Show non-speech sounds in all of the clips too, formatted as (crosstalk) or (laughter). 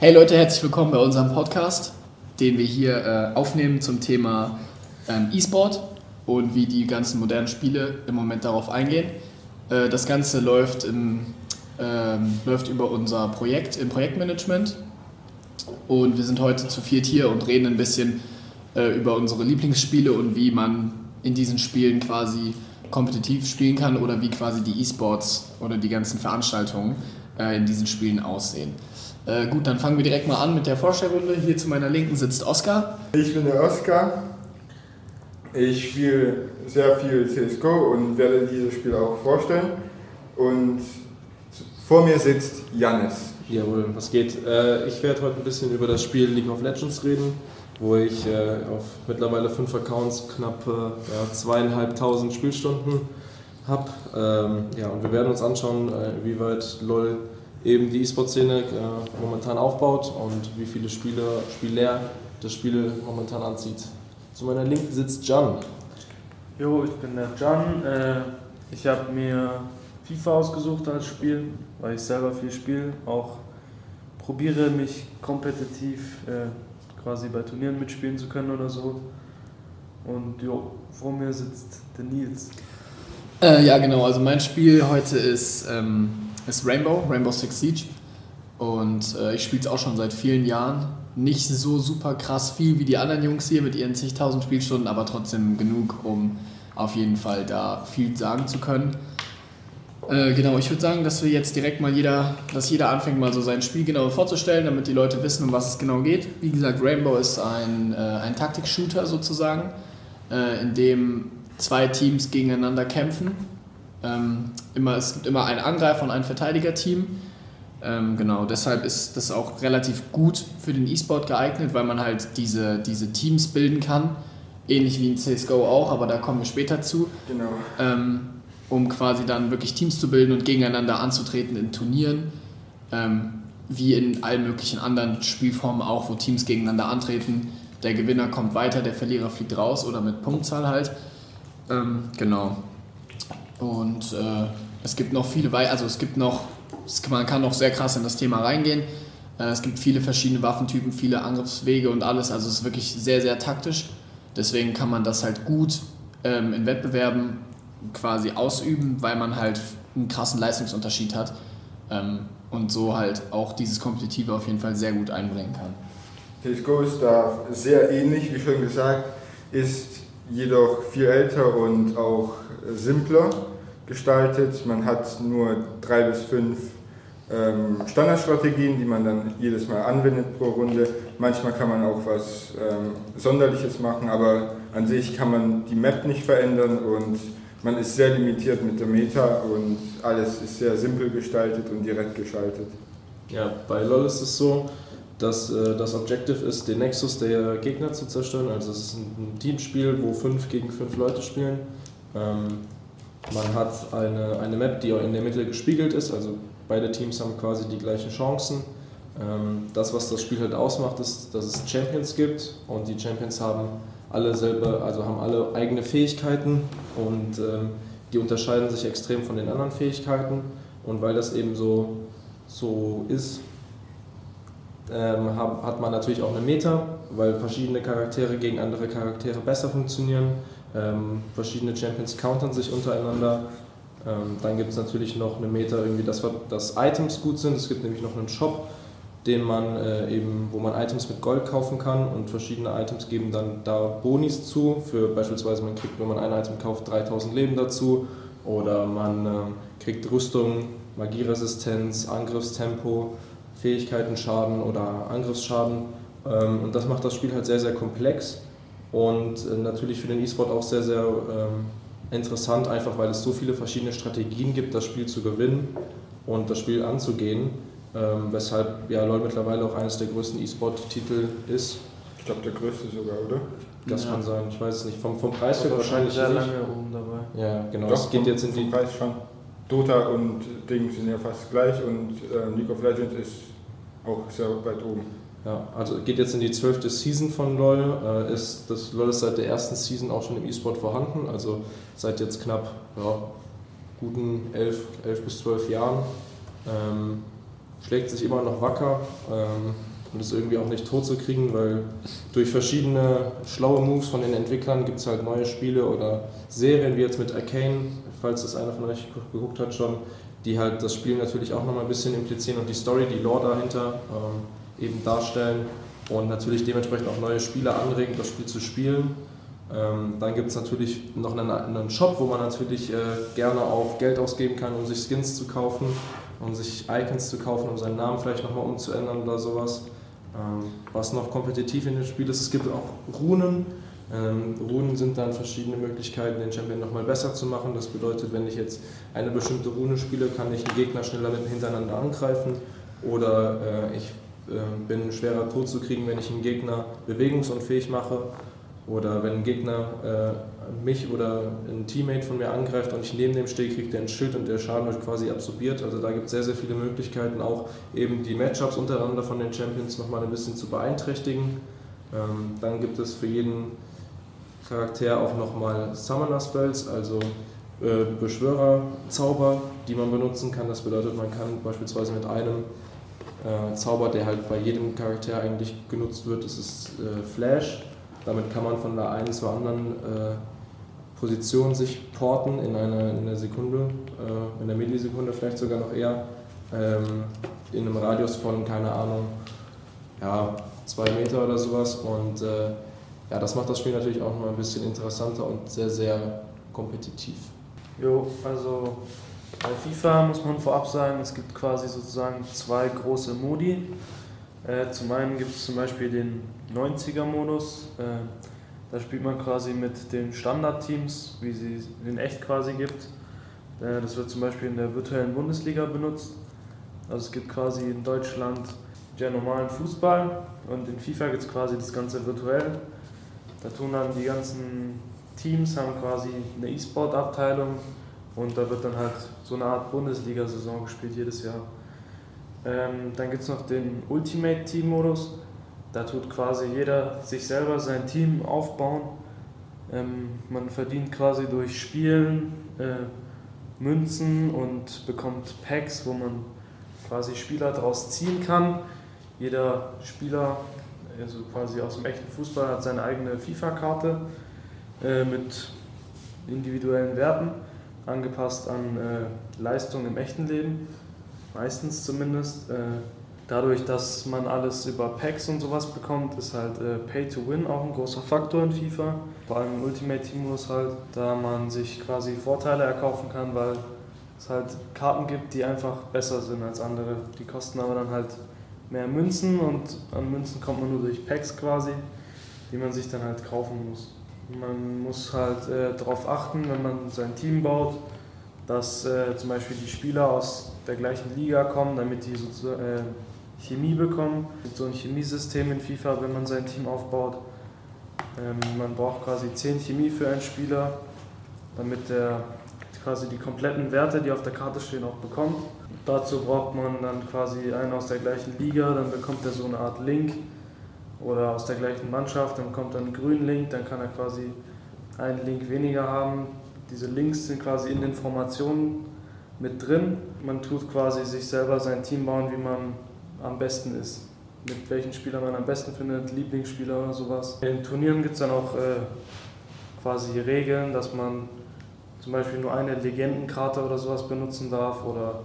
Hey Leute, herzlich willkommen bei unserem Podcast, den wir hier äh, aufnehmen zum Thema ähm, E-Sport und wie die ganzen modernen Spiele im Moment darauf eingehen. Äh, das Ganze läuft, im, ähm, läuft über unser Projekt im Projektmanagement und wir sind heute zu viert hier und reden ein bisschen äh, über unsere Lieblingsspiele und wie man in diesen Spielen quasi kompetitiv spielen kann oder wie quasi die E-Sports oder die ganzen Veranstaltungen äh, in diesen Spielen aussehen. Äh, gut, dann fangen wir direkt mal an mit der Vorstellrunde. Hier zu meiner Linken sitzt Oskar. Ich bin der Oskar. Ich spiele sehr viel CSGO und werde dieses Spiel auch vorstellen. Und vor mir sitzt Jannis. Jawohl, was geht? Äh, ich werde heute ein bisschen über das Spiel League of Legends reden, wo ich äh, auf mittlerweile fünf Accounts knapp ja, zweieinhalbtausend Spielstunden habe. Ähm, ja, und wir werden uns anschauen, wie weit LOL eben die E-Sport-Szene momentan aufbaut und wie viele Spieler, Spieler das Spiel momentan anzieht. Zu meiner Linken sitzt Jan. Jo, ich bin der Jan. ich habe mir FIFA ausgesucht als Spiel, weil ich selber viel spiele. Auch probiere mich kompetitiv äh, quasi bei Turnieren mitspielen zu können oder so. Und jo, vor mir sitzt der Nils. Äh, ja, genau. Also mein Spiel heute ist, ähm, ist Rainbow, Rainbow Six Siege. Und äh, ich spiele es auch schon seit vielen Jahren. Nicht so super krass viel wie die anderen Jungs hier mit ihren zigtausend Spielstunden, aber trotzdem genug, um auf jeden Fall da viel sagen zu können. Äh, genau, ich würde sagen, dass wir jetzt direkt mal jeder, dass jeder anfängt, mal so sein Spiel genauer vorzustellen, damit die Leute wissen, um was es genau geht. Wie gesagt, Rainbow ist ein, äh, ein Taktik-Shooter sozusagen, äh, in dem zwei Teams gegeneinander kämpfen. Ähm, immer, es gibt immer einen Angreifer und ein Verteidigerteam. Ähm, genau, deshalb ist das auch relativ gut für den E-Sport geeignet, weil man halt diese, diese Teams bilden kann. Ähnlich wie in CSGO auch, aber da kommen wir später zu. Genau. Ähm, um quasi dann wirklich Teams zu bilden und gegeneinander anzutreten in Turnieren, ähm, wie in allen möglichen anderen Spielformen auch, wo Teams gegeneinander antreten. Der Gewinner kommt weiter, der Verlierer fliegt raus oder mit Punktzahl halt. Ähm, genau. Und äh, es gibt noch viele, also es gibt noch, man kann noch sehr krass in das Thema reingehen. Äh, es gibt viele verschiedene Waffentypen, viele Angriffswege und alles. Also es ist wirklich sehr, sehr taktisch. Deswegen kann man das halt gut ähm, in Wettbewerben quasi ausüben, weil man halt einen krassen Leistungsunterschied hat ähm, und so halt auch dieses Kompetitive auf jeden Fall sehr gut einbringen kann. CSGO ist da sehr ähnlich, wie schon gesagt, ist jedoch viel älter und auch simpler gestaltet. Man hat nur drei bis fünf ähm, Standardstrategien, die man dann jedes Mal anwendet pro Runde. Manchmal kann man auch was ähm, Sonderliches machen, aber an sich kann man die Map nicht verändern und man ist sehr limitiert mit der Meta und alles ist sehr simpel gestaltet und direkt geschaltet. Ja, bei LoL ist es so, dass äh, das Objective ist, den Nexus der Gegner zu zerstören. Also es ist ein Teamspiel, wo fünf gegen fünf Leute spielen. Ähm, man hat eine, eine Map, die in der Mitte gespiegelt ist, also beide Teams haben quasi die gleichen Chancen. Ähm, das, was das Spiel halt ausmacht, ist, dass es Champions gibt und die Champions haben alle selber, also haben alle eigene Fähigkeiten und ähm, die unterscheiden sich extrem von den anderen Fähigkeiten. Und weil das eben so, so ist, ähm, hat, hat man natürlich auch eine Meta, weil verschiedene Charaktere gegen andere Charaktere besser funktionieren. Ähm, verschiedene Champions countern sich untereinander. Ähm, dann gibt es natürlich noch eine Meta, irgendwie, dass, dass Items gut sind. Es gibt nämlich noch einen Shop, den man äh, eben, wo man Items mit Gold kaufen kann und verschiedene Items geben dann da Bonis zu. Für beispielsweise man kriegt, wenn man ein Item kauft, 3000 Leben dazu oder man äh, kriegt Rüstung, Magieresistenz, Angriffstempo, Fähigkeitenschaden oder Angriffsschaden ähm, und das macht das Spiel halt sehr sehr komplex und äh, natürlich für den E-Sport auch sehr sehr ähm, interessant, einfach weil es so viele verschiedene Strategien gibt, das Spiel zu gewinnen und das Spiel anzugehen ähm, weshalb ja LoL mittlerweile auch eines der größten E-Sport-Titel ist. Ich glaube der größte sogar, oder? Das ja. kann sein, ich weiß es nicht. Vom, vom Preis her wahrscheinlich sehr nicht. lange oben dabei. Ja, genau. Doch, es geht vom, jetzt in die Preis schon. Dota und Ding sind ja fast gleich und äh, League of Legends ist auch sehr weit oben. Ja, also geht jetzt in die zwölfte Season von LoL. Äh, ist, das LoL ist seit der ersten Season auch schon im E-Sport vorhanden, also seit jetzt knapp ja, guten elf, elf bis zwölf Jahren. Ähm, schlägt sich immer noch wacker ähm, und ist irgendwie auch nicht tot zu kriegen, weil durch verschiedene schlaue Moves von den Entwicklern gibt es halt neue Spiele oder Serien, wie jetzt mit Arcane, falls das einer von euch geguckt hat schon, die halt das Spiel natürlich auch nochmal ein bisschen implizieren und die Story, die Lore dahinter ähm, eben darstellen und natürlich dementsprechend auch neue Spieler anregen, das Spiel zu spielen. Ähm, dann gibt es natürlich noch einen, einen, Shop, wo man natürlich äh, gerne auch Geld ausgeben kann, um sich Skins zu kaufen, um sich Icons zu kaufen, um seinen Namen vielleicht nochmal umzuändern oder sowas. Ähm, was noch kompetitiv in dem Spiel ist, es gibt auch Runen. Ähm, Runen sind dann verschiedene Möglichkeiten, den Champion nochmal besser zu machen. Das bedeutet, wenn ich jetzt eine bestimmte Rune spiele, kann ich einen Gegner schneller hintereinander angreifen oder äh, ich bin schwerer tot zu kriegen, wenn ich einen Gegner bewegungsunfähig mache oder wenn ein Gegner äh, mich oder ein Teammate von mir angreift und ich neben dem stehe, kriegt er ein Schild und der Schaden wird quasi absorbiert. Also da gibt es sehr, sehr viele Möglichkeiten, auch eben die Matchups untereinander von den Champions nochmal ein bisschen zu beeinträchtigen. Ähm, dann gibt es für jeden Charakter auch nochmal Summoner Spells, also äh, Beschwörer-Zauber, die man benutzen kann. Das bedeutet, man kann beispielsweise mit einem äh, Zauber, der halt bei jedem Charakter eigentlich genutzt wird, das ist äh, Flash. Damit kann man von der einen zur anderen äh, Position sich porten in einer, in einer Sekunde, äh, in einer Millisekunde vielleicht sogar noch eher, ähm, in einem Radius von, keine Ahnung, ja, zwei Meter oder sowas. Und äh, ja, das macht das Spiel natürlich auch noch ein bisschen interessanter und sehr, sehr kompetitiv. Jo, also bei FIFA muss man vorab sagen, es gibt quasi sozusagen zwei große Modi. Äh, zum einen gibt es zum Beispiel den 90er-Modus. Äh, da spielt man quasi mit den Standardteams, wie sie in echt quasi gibt. Äh, das wird zum Beispiel in der virtuellen Bundesliga benutzt. Also es gibt quasi in Deutschland den normalen Fußball und in FIFA gibt es quasi das Ganze virtuell. Da tun dann die ganzen Teams haben quasi eine E-Sport-Abteilung und da wird dann halt so eine Art Bundesliga-Saison gespielt jedes Jahr. Ähm, dann gibt es noch den Ultimate Team-Modus. Da tut quasi jeder sich selber sein Team aufbauen. Ähm, man verdient quasi durch Spielen äh, Münzen und bekommt Packs, wo man quasi Spieler daraus ziehen kann. Jeder Spieler, also quasi aus dem echten Fußball, hat seine eigene FIFA-Karte äh, mit individuellen Werten, angepasst an äh, Leistung im echten Leben, meistens zumindest. Äh, dadurch, dass man alles über Packs und sowas bekommt, ist halt äh, Pay to Win auch ein großer Faktor in FIFA. Vor allem im Ultimate Team Modus halt, da man sich quasi Vorteile erkaufen kann, weil es halt Karten gibt, die einfach besser sind als andere. Die kosten aber dann halt mehr Münzen und an Münzen kommt man nur durch Packs quasi, die man sich dann halt kaufen muss. Man muss halt äh, darauf achten, wenn man sein Team baut, dass äh, zum Beispiel die Spieler aus der gleichen Liga kommen, damit die so, äh, Chemie bekommen. Es so ein Chemiesystem in FIFA, wenn man sein Team aufbaut. Ähm, man braucht quasi 10 Chemie für einen Spieler, damit er quasi die kompletten Werte, die auf der Karte stehen, auch bekommt. Dazu braucht man dann quasi einen aus der gleichen Liga, dann bekommt er so eine Art Link oder aus der gleichen Mannschaft, dann bekommt er einen grünen Link, dann kann er quasi einen Link weniger haben. Diese Links sind quasi in den Formationen mit drin. Man tut quasi sich selber sein Team bauen, wie man am besten ist. Mit welchen Spielern man am besten findet, Lieblingsspieler oder sowas. In Turnieren gibt es dann auch äh, quasi Regeln, dass man zum Beispiel nur eine Legendenkarte oder sowas benutzen darf oder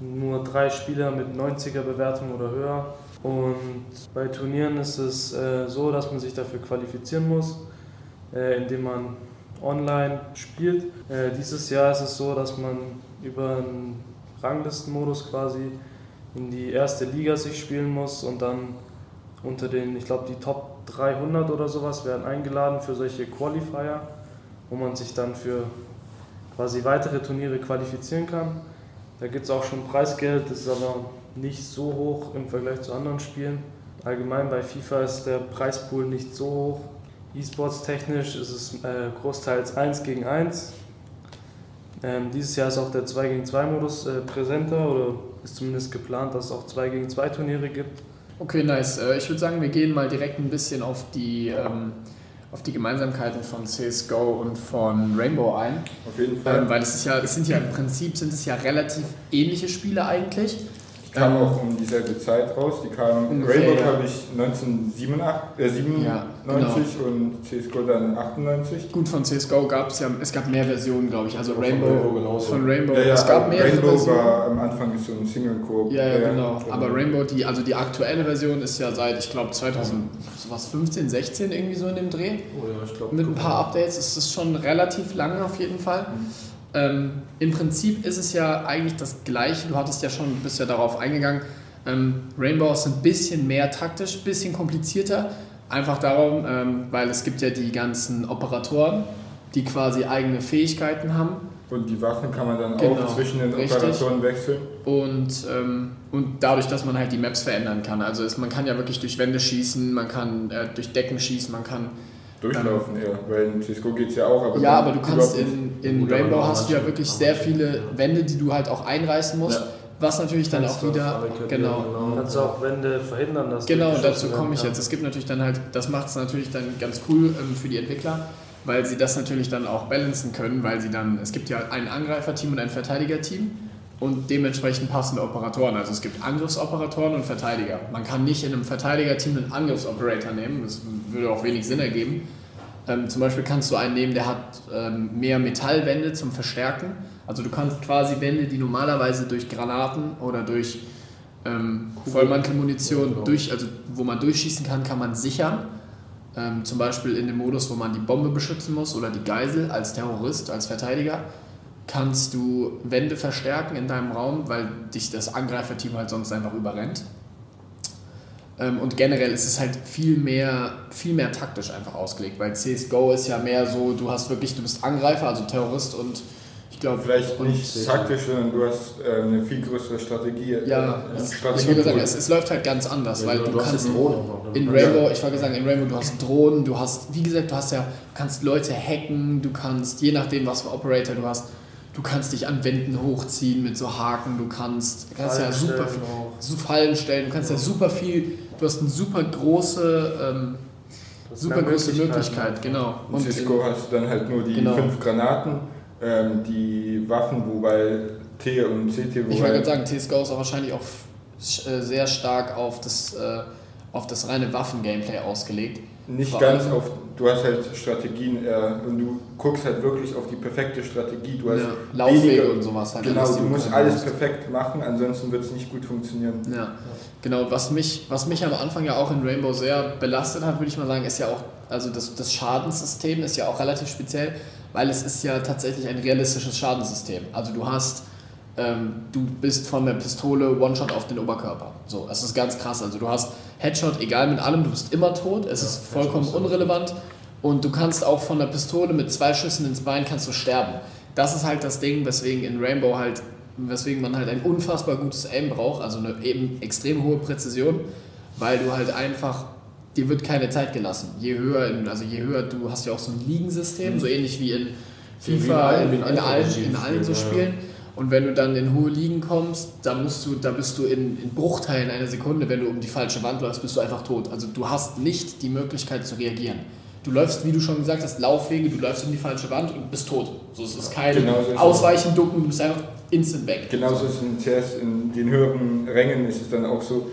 nur drei Spieler mit 90er Bewertung oder höher. Und bei Turnieren ist es äh, so, dass man sich dafür qualifizieren muss, äh, indem man online spielt. Äh, dieses Jahr ist es so, dass man über einen Ranglistenmodus quasi in die erste Liga sich spielen muss und dann unter den, ich glaube, die Top 300 oder sowas werden eingeladen für solche Qualifier, wo man sich dann für quasi weitere Turniere qualifizieren kann. Da gibt es auch schon Preisgeld, das ist aber nicht so hoch im Vergleich zu anderen Spielen. Allgemein bei FIFA ist der Preispool nicht so hoch. E-Sports technisch ist es äh, großteils 1 gegen 1. Ähm, dieses Jahr ist auch der 2 gegen 2 Modus äh, präsenter oder ist zumindest geplant, dass es auch 2 gegen 2 Turniere gibt. Okay, nice. Äh, ich würde sagen, wir gehen mal direkt ein bisschen auf die, ähm, auf die Gemeinsamkeiten von CSGO und von Rainbow ein. Auf jeden Fall. Ähm, weil es, ist ja, es sind ja im Prinzip sind es ja relativ ähnliche Spiele eigentlich. Kam Ähm, auch um dieselbe Zeit raus. Die kam Ungefähr, Rainbow, ja. glaube ich, 1997 äh, 97 Ja, genau. und CSGO dann 98. Gut, von CSGO gab es ja, es gab mehr Versionen, glaube ich. Also Von Rainbow, Rainbow genauso. von Rainbow, Ja, ja, es gab mehrere Rainbow Versionen. war am Anfang so ein Single-Koop. Ja, ja, genau. genau. Aber Rainbow, die, also die aktuelle Version ist ja seit, ich glaube, 2015, 16 irgendwie so in dem Dreh. Oh ja, ich glaube. Mit ein paar Updates ist es schon relativ lange auf jeden Fall. Ähm, Im Prinzip ist es ja eigentlich das Gleiche. Du hattest ja schon, bist ja darauf eingegangen. Ähm, Rainbow ist ein bisschen mehr taktisch, ein bisschen komplizierter. Einfach darum, ähm, weil es gibt ja die ganzen Operatoren, die quasi eigene Fähigkeiten haben. Und die Waffen kann man dann Genau, auch zwischen den richtig. Operatoren wechseln. Und, ähm, und dadurch, dass man halt die Maps verändern kann. Also es, man kann ja wirklich durch Wände schießen, man kann äh, durch Decken schießen, man kann. Durchlaufen eher, weil in CSGO geht es ja auch. Aber Ja, dann aber du kannst in, in Rainbow hast du ja wirklich sehr viele Wände, die du halt auch einreißen musst. Ja. Was natürlich dann auch wieder. Barrikaden, Genau. Kannst du auch Wände verhindern, dass Genau, dazu komme ich jetzt. Es gibt natürlich dann halt, das macht es natürlich dann ganz cool ähm, für die Entwickler, weil sie das natürlich dann auch balancen können, weil sie dann, es gibt ja ein Angreiferteam und ein Verteidigerteam und dementsprechend passende Operatoren. Also es gibt Angriffsoperatoren und Verteidiger. Man kann nicht in einem Verteidigerteam einen Angriffsoperator nehmen, das würde auch wenig Sinn ergeben. Ähm, zum Beispiel kannst du einen nehmen, der hat ähm, mehr Metallwände zum Verstärken. Also du kannst quasi Wände, die normalerweise durch Granaten oder durch ähm, Vollmantelmunition, genau. durch, also wo man durchschießen kann, kann man sichern. Ähm, zum Beispiel in dem Modus, wo man die Bombe beschützen muss oder die Geisel als Terrorist, als Verteidiger, kannst du Wände verstärken in deinem Raum, weil dich das Angreiferteam halt sonst einfach überrennt. Ähm, und generell ist es halt viel mehr, viel mehr taktisch einfach ausgelegt, weil CSGO ist ja mehr so, du hast wirklich, du bist Angreifer, also Terrorist und ich glaube, Vielleicht und- nicht taktisch, sondern du hast äh, eine viel größere Strategie. Ja, äh, es, ich würde sagen, es, es läuft halt ganz anders, weil du, hast kannst ja in Rainbow, ich wollte sagen, in Rainbow, du hast Drohnen, du hast, wie gesagt, du hast ja, du kannst Leute hacken, du kannst, je nachdem, was für Operator du hast, du kannst dich an Wänden hochziehen mit so Haken, du kannst, du kannst ja Fallen super stellen viel, so Fallen stellen, du kannst ja super viel, du hast eine super große, ähm, super große Möglichkeiten Möglichkeit, genau. In CSGO hast du dann halt nur die Genau. fünf Granaten, ähm, die Waffen, wobei T und CT, Ich wollte wobei gerade sagen, TSGO ist auch wahrscheinlich auch äh, sehr stark auf das, äh, auf das reine Waffen-Gameplay ausgelegt. Nicht vor ganz auf, du hast halt Strategien eher, und du guckst halt wirklich auf die perfekte Strategie. Du hast Ja, Laufwege weniger- und sowas halt. Genau, du musst alles musst. perfekt machen, ansonsten wird es nicht gut funktionieren. Ja, genau. Was mich, was mich am Anfang ja auch in Rainbow sehr belastet hat, würde ich mal sagen, ist ja auch, also das, das Schadenssystem ist ja auch relativ speziell, weil es ist ja tatsächlich ein realistisches Schadensystem. Also du hast, ähm, du bist von der Pistole One-Shot auf den Oberkörper. So, das ist ganz krass. Also du hast Headshot, egal mit allem, du bist immer tot, es ist vollkommen Headshot unrelevant und du kannst auch von der Pistole mit zwei Schüssen ins Bein kannst du sterben. Das ist halt das Ding, weswegen in Rainbow halt, weswegen man halt ein unfassbar gutes Aim braucht, also eine eben extrem hohe Präzision, weil du halt einfach, dir wird keine Zeit gelassen. Je höher, in, also je höher, du hast ja auch so ein Liegensystem, so ähnlich wie in Wie FIFA, allen- in, wie in in, allen in allen so Spielen, Spielen. Und wenn du dann in hohe Ligen kommst, da musst du, da bist du in, in Bruchteilen einer Sekunde, wenn du um die falsche Wand läufst, bist du einfach tot. Also du hast nicht die Möglichkeit zu reagieren. Du läufst, wie du schon gesagt hast, Laufwege, du läufst um die falsche Wand und bist tot. So, es ist kein Genau so ist es. Ausweichen, Ducken, du bist einfach instant weg. Genauso ist es in CS, in den höheren Rängen ist es dann auch so,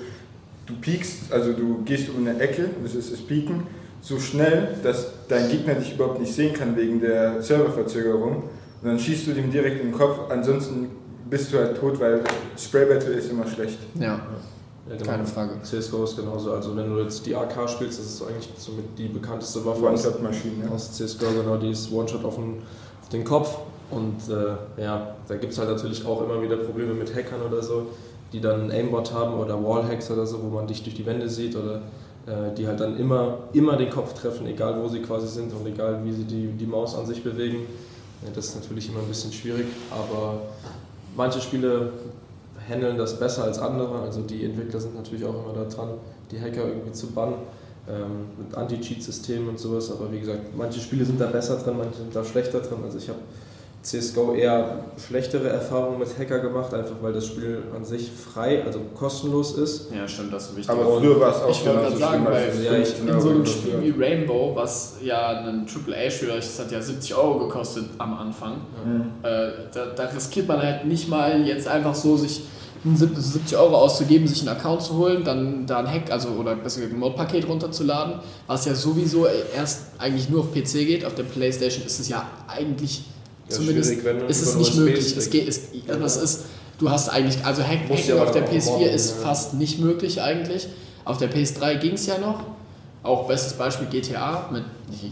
du piekst, also du gehst um eine Ecke, das ist das Pieken, so schnell, dass dein Gegner dich überhaupt nicht sehen kann wegen der Serververzögerung. Und dann schießt du dem direkt in den Kopf, ansonsten bist du halt tot, weil Spray Battle ist immer schlecht. Ja, Ja, genau. keine Frage. CSGO ist genauso. Also wenn du jetzt die AK spielst, das ist so eigentlich somit die bekannteste Waffe aus, One-Shot-Maschine. aus CSGO, genau, die ist One-Shot auf, den- auf den Kopf. Und äh, ja, da gibt es halt natürlich auch immer wieder Probleme mit Hackern oder so, die dann einen Aimbot haben oder Wallhacks oder so, wo man dich durch die Wände sieht oder äh, die halt dann immer, immer den Kopf treffen, egal wo sie quasi sind und egal wie sie die, die Maus an sich bewegen. Das ist natürlich immer ein bisschen schwierig, aber manche Spiele handeln das besser als andere. Also die Entwickler sind natürlich auch immer da dran, die Hacker irgendwie zu bannen ähm, mit Anti-Cheat-Systemen und sowas. Aber wie gesagt, manche Spiele sind da besser drin, manche sind da schlechter drin. Also ich habe CSGO eher schlechtere Erfahrungen mit Hacker gemacht, einfach weil das Spiel an sich frei, also kostenlos ist. Ja, stimmt, das ist wichtig. Aber früher war es auch Ich wollte gerade sagen, weil ja, ich- 15 in so einem Spiel wie Rainbow, was ja ein AAA-Spiel ist, das hat ja 70 Euro gekostet am Anfang, Mhm. äh, da, da riskiert man halt nicht mal jetzt einfach so sich 70 Euro auszugeben, sich einen Account zu holen, dann da ein Hack, also oder besser gesagt ein Mod-Paket runterzuladen, was ja sowieso erst eigentlich nur auf PC geht. Auf der Playstation ist es ja eigentlich Ja, zumindest ist es nicht möglich. Es geht, es, das ist, du hast eigentlich, also Hack, Hacken auf der auch PS4 modden, ist ja. fast nicht möglich eigentlich. Auf der PS3 ging es ja noch. Auch bestes Beispiel GTA mit,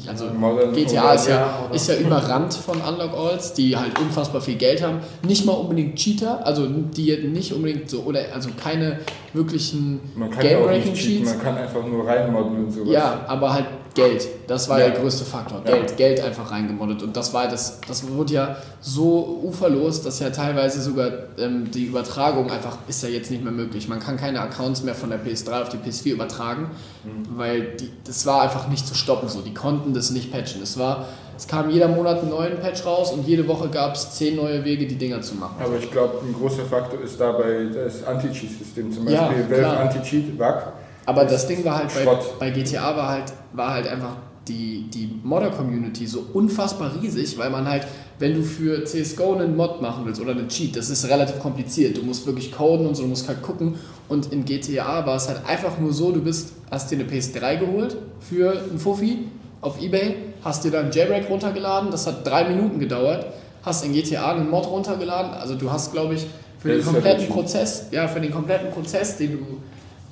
also Modern GTA ist ja, ist ja überrannt von Unlock Alls, die halt unfassbar viel Geld haben. Nicht mal unbedingt Cheater, also die nicht unbedingt so, oder also keine wirklichen Man kann ja auch Game-Breaking nicht cheaten, Cheats. man kann einfach nur reinmodden und sowas. Ja, aber halt Geld. Das war Ja. der größte Faktor. Ja. Geld, Geld einfach reingemoddet. Und das war das, das wurde ja so uferlos, dass ja teilweise sogar ähm, die Übertragung einfach ist ja jetzt nicht mehr möglich. Man kann keine Accounts mehr von der PS3 auf die PS4 übertragen, Mhm. weil die, das war einfach nicht zu stoppen so. Die konnten das nicht patchen. Es war, es kam jeder Monat einen neuen Patch raus und jede Woche gab es zehn neue Wege, die Dinger zu machen. Aber ich glaube, ein großer Faktor ist dabei das Anti-Cheat-System. Zum Ja, Beispiel Valve klar. Anti-Cheat, WAC. Aber das Ding war halt bei, bei GTA war halt, war halt einfach die, die Modder-Community so unfassbar riesig, weil man halt, wenn du für CSGO einen Mod machen willst oder einen Cheat, das ist relativ kompliziert. Du musst wirklich coden und so, du musst halt gucken. Und in GTA war es halt einfach nur so, du bist, hast dir eine PS3 geholt für einen Fuffi auf Ebay, hast dir dann Jailbreak runtergeladen, das hat drei Minuten gedauert, hast in GTA einen Mod runtergeladen, also du hast, glaube ich, für Das den kompletten. Prozess, ja, für den kompletten Prozess, den du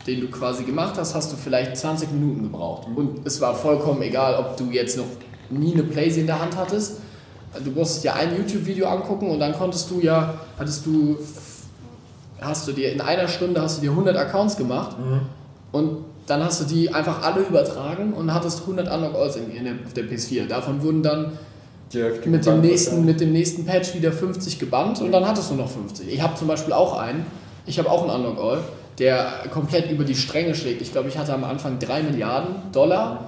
den du quasi gemacht hast, hast du vielleicht 20 Minuten gebraucht. Und es war vollkommen egal, ob du jetzt noch nie eine Playsee in der Hand hattest. Du musstest dir ein YouTube-Video angucken und dann konntest du ja, hattest du, hast du dir in einer Stunde hast du dir 100 Accounts gemacht und dann hast du die einfach alle übertragen und hattest 100 Unlock Alls in, der, auf der PS4. Davon wurden dann mit dem, nächsten, mit dem nächsten Patch wieder 50 gebannt und dann hattest du noch 50. Ich habe zum Beispiel auch einen, ich habe auch einen Unlock All, der komplett über die Stränge schlägt. Ich glaube, ich hatte am Anfang 3 Milliarden Dollar,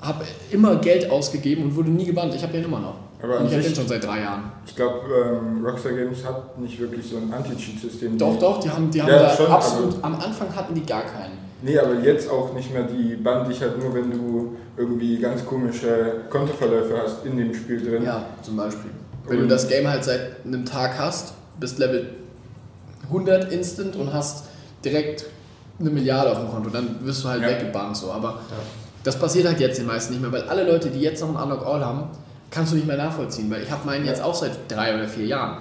habe immer Geld ausgegeben und wurde nie gebannt. Ich habe den immer noch. Aber und ich habe den schon seit drei Jahren. Ich glaube, ähm, Rockstar Games hat nicht wirklich so ein Anti-Cheat-System. Doch, doch, die haben, die haben Ja, da schon, absolut, am Anfang hatten die gar keinen. Nee, aber jetzt auch nicht mehr. Die bannen dich halt nur, wenn du irgendwie ganz komische Kontoverläufe hast in dem Spiel drin. Ja, zum Beispiel. Wenn du Und- das Game halt seit einem Tag hast, bist Level 100 instant und hast direkt eine Milliarde auf dem Konto, dann wirst du halt Ja. weggebannt so. Aber das passiert halt jetzt den meisten nicht mehr, weil alle Leute, die jetzt noch einen Unlock All haben, kannst du nicht mehr nachvollziehen, weil ich habe meinen jetzt auch seit drei oder vier Jahren.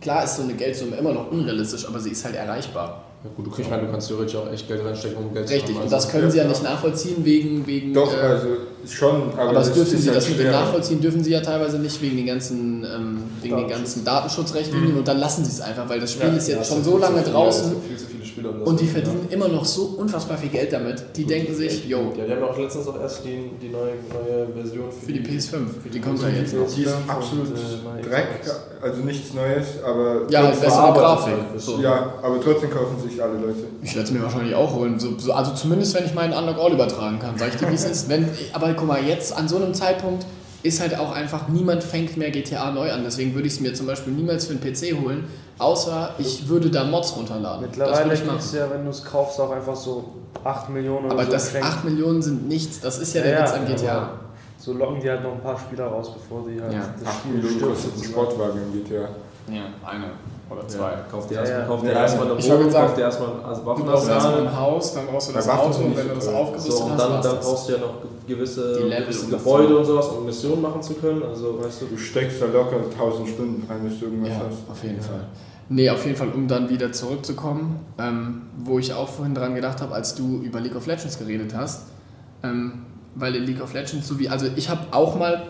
Klar ist so eine Geldsumme immer noch unrealistisch, aber sie ist halt erreichbar. Ja, gut, du, kriegst, ich meine, du kannst theoretisch auch echt Geld reinstecken, um Geld Richtig, zu haben. und das können sie ja nicht nachvollziehen wegen... wegen Doch, äh, also schon, aber, Aber das es dürfen ist sie, halt das mit dem. Nachvollziehen dürfen sie ja teilweise nicht wegen den ganzen, ähm, wegen den ganzen Datenschutzrichtlinien und dann lassen sie es einfach, weil das Spiel Ja, ist jetzt Ja, schon so viel lange draußen um das und die verdienen immer noch so unfassbar viel Geld damit. Die denken sich, yo, Ja, die haben auch letztens auch erst die, die neue, neue Version für, für die PS5, für die kommt ja jetzt noch. Die ist Und, absolut äh, Dreck, also nichts Neues, aber Ja, halt trotzdem- bessere Grafik. halt. So. ja, aber trotzdem kaufen sich alle Leute. Ich werde es mir wahrscheinlich auch holen. So, so, also zumindest, wenn ich meinen Unlock All übertragen kann, sag ich dir, wie es ist. Wenn, aber guck mal, jetzt an so einem Zeitpunkt ist halt auch einfach, niemand fängt mehr GTA neu an. Deswegen würde ich es mir zum Beispiel niemals für einen PC holen, außer ich würde da Mods runterladen. Mittlerweile kriegst du ja, wenn du es kaufst, auch einfach so 8 Millionen oder Aber so das geschenkt. 8 Millionen sind nichts, das ist ja der Ja, Witz an ja, GTA. aber So locken die halt noch ein paar Spieler raus, bevor die halt Ja. das 8 Spiel Millionen kostet ein Sportwagen im GTA. Ja, eine oder Ja, kauf dir Ja, erstmal, ja. kauf dir Ja, erstmal eine ich wollte Wohnung, sagen, kauf dir erstmal also Du brauchst erstmal ein Haus, dann brauchst du das Waffen Auto und wenn du das aufgerüstet So, und hast, dann, war's dann brauchst du ja noch gewisse, Gebäude und sowas, um Missionen machen zu können. Also, weißt du, Du steckst da locker 1000 Stunden rein, bis du irgendwas Ja, hast. auf jeden Fall. Nee, auf jeden Fall, um dann wieder zurückzukommen, ähm, wo ich auch vorhin dran gedacht habe, als du über League of Legends geredet hast. Ähm, weil in League of Legends, so wie, also ich habe auch mal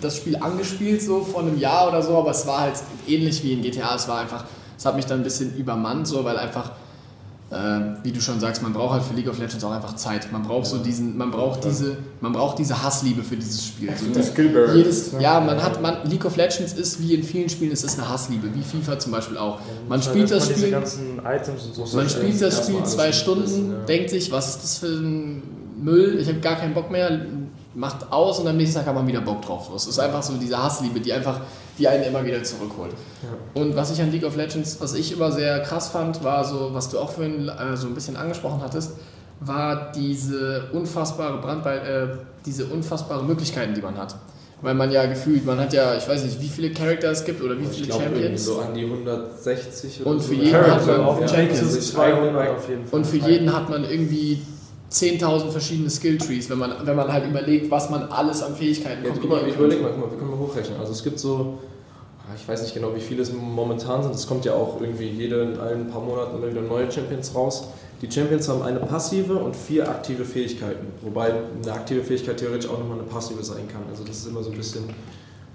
das Spiel angespielt, so vor einem Jahr oder so, aber es war halt ähnlich wie in GTA. Es war einfach, es hat mich dann ein bisschen übermannt, so, weil einfach, äh, wie du schon sagst, man braucht halt für League of Legends auch einfach Zeit. Man braucht so diesen, man braucht diese, man braucht diese Hassliebe für dieses Spiel. So, So das, eine Skillbarrier. jedes, ne? ja, man hat, man, League of Legends ist wie in vielen Spielen, es ist eine Hassliebe, wie FIFA zum Beispiel auch. Man halt spielt das Spiel, man spielt das Spiel zwei Stunden, denkt sich, was ist das für ein Müll, ich habe gar keinen Bock mehr, macht aus und am nächsten Tag hat man wieder Bock drauf. So, Es ist einfach so diese Hassliebe, die einfach, die einen immer wieder zurückholt. Und was ich an League of Legends, was ich immer sehr krass fand, war so, was du auch vorhin äh, so ein bisschen angesprochen hattest, war diese unfassbare Brandball, äh, diese unfassbare Möglichkeiten, die man hat. Weil man ja gefühlt, man hat ja, ich weiß nicht, wie viele Charakter es gibt oder wie ich viele glaube irgendwie Champions. so an die 160 oder Und so. für jeden hat man auf ja, Champions 200 auf jeden Fall. Und für jeden hat man irgendwie 10.000 verschiedene Skilltrees, wenn man, wenn man halt überlegt, was man alles an Fähigkeiten Jetzt guck mal, ich überlege mal, guck mal, wir können mal hochrechnen. Also es gibt so, ah, ich weiß nicht genau, wie viele es momentan sind. Es kommt ja auch irgendwie jede in allen paar Monaten immer wieder neue Champions raus. Die Champions haben eine passive und vier aktive Fähigkeiten. Wobei eine aktive Fähigkeit theoretisch auch nochmal eine passive sein kann. Also das ist immer so ein bisschen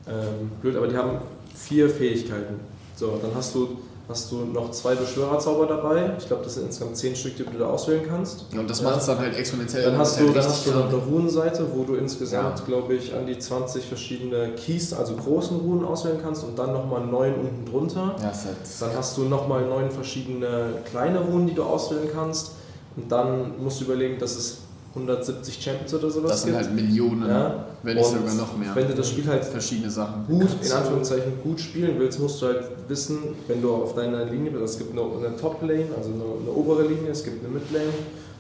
ähm, blöd, aber die haben vier Fähigkeiten. So, dann hast du, hast du noch zwei Beschwörerzauber dabei. Ich glaube, das sind insgesamt zehn Stück, die du da auswählen kannst. Und das Ja. macht es dann halt exponentiell. Dann das hast du, halt dann hast du dann eine Runenseite, wo du insgesamt, Ja. glaube ich, an die 20 verschiedene Keys, also großen Runen auswählen kannst und dann nochmal neun unten drunter. Ja, halt, Dann hast du nochmal neun verschiedene kleine Runen, die du auswählen kannst. Und dann musst du überlegen, dass es 170 Champions oder sowas das sind gibt. halt Millionen, Ja. wenn nicht sogar noch mehr. Wenn du das Spiel halt verschiedene Sachen. gut, in Anführungszeichen gut spielen willst, musst du halt wissen, wenn du auf deiner Linie bist, es gibt eine, eine Top-Lane, also eine, eine obere Linie, es gibt eine Mid-Lane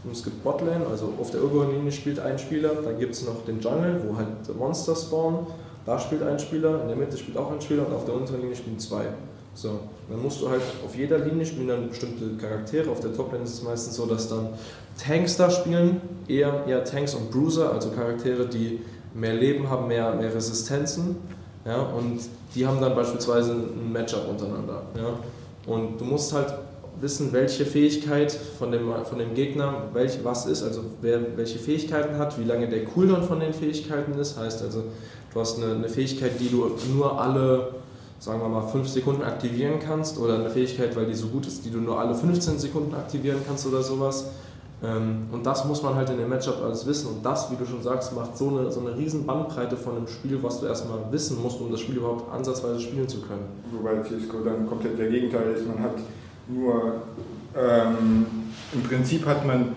und es gibt Bot-Lane, also auf der oberen Linie spielt ein Spieler, dann gibt es noch den Jungle, wo halt Monster spawnen, da spielt ein Spieler, in der Mitte spielt auch ein Spieler und auf der unteren Linie spielen zwei. So, dann musst du halt auf jeder Linie spielen dann bestimmte Charaktere. Auf der Top-Lane ist es meistens so, dass dann Tanks da spielen, eher, eher Tanks und Bruiser, also Charaktere, die mehr Leben haben, mehr, mehr Resistenzen. Ja, und die haben dann beispielsweise ein Matchup untereinander. Ja. Und du musst halt wissen, welche Fähigkeit von dem, von dem Gegner welch, was ist, also wer welche Fähigkeiten hat, wie lange der Cooldown von den Fähigkeiten ist. Heißt also, du hast eine, eine Fähigkeit, die du nur alle, sagen wir mal, 5 Sekunden aktivieren kannst oder eine Fähigkeit, weil die so gut ist, die du nur alle 15 Sekunden aktivieren kannst oder sowas. Ähm, Und das muss man halt in dem Matchup alles wissen. Und das, wie du schon sagst, macht so eine, so eine riesen Bandbreite von einem Spiel, was du erstmal wissen musst, um das Spiel überhaupt ansatzweise spielen zu können. Wobei CSGO dann komplett der Gegenteil ist. Man hat nur, ähm, im Prinzip hat man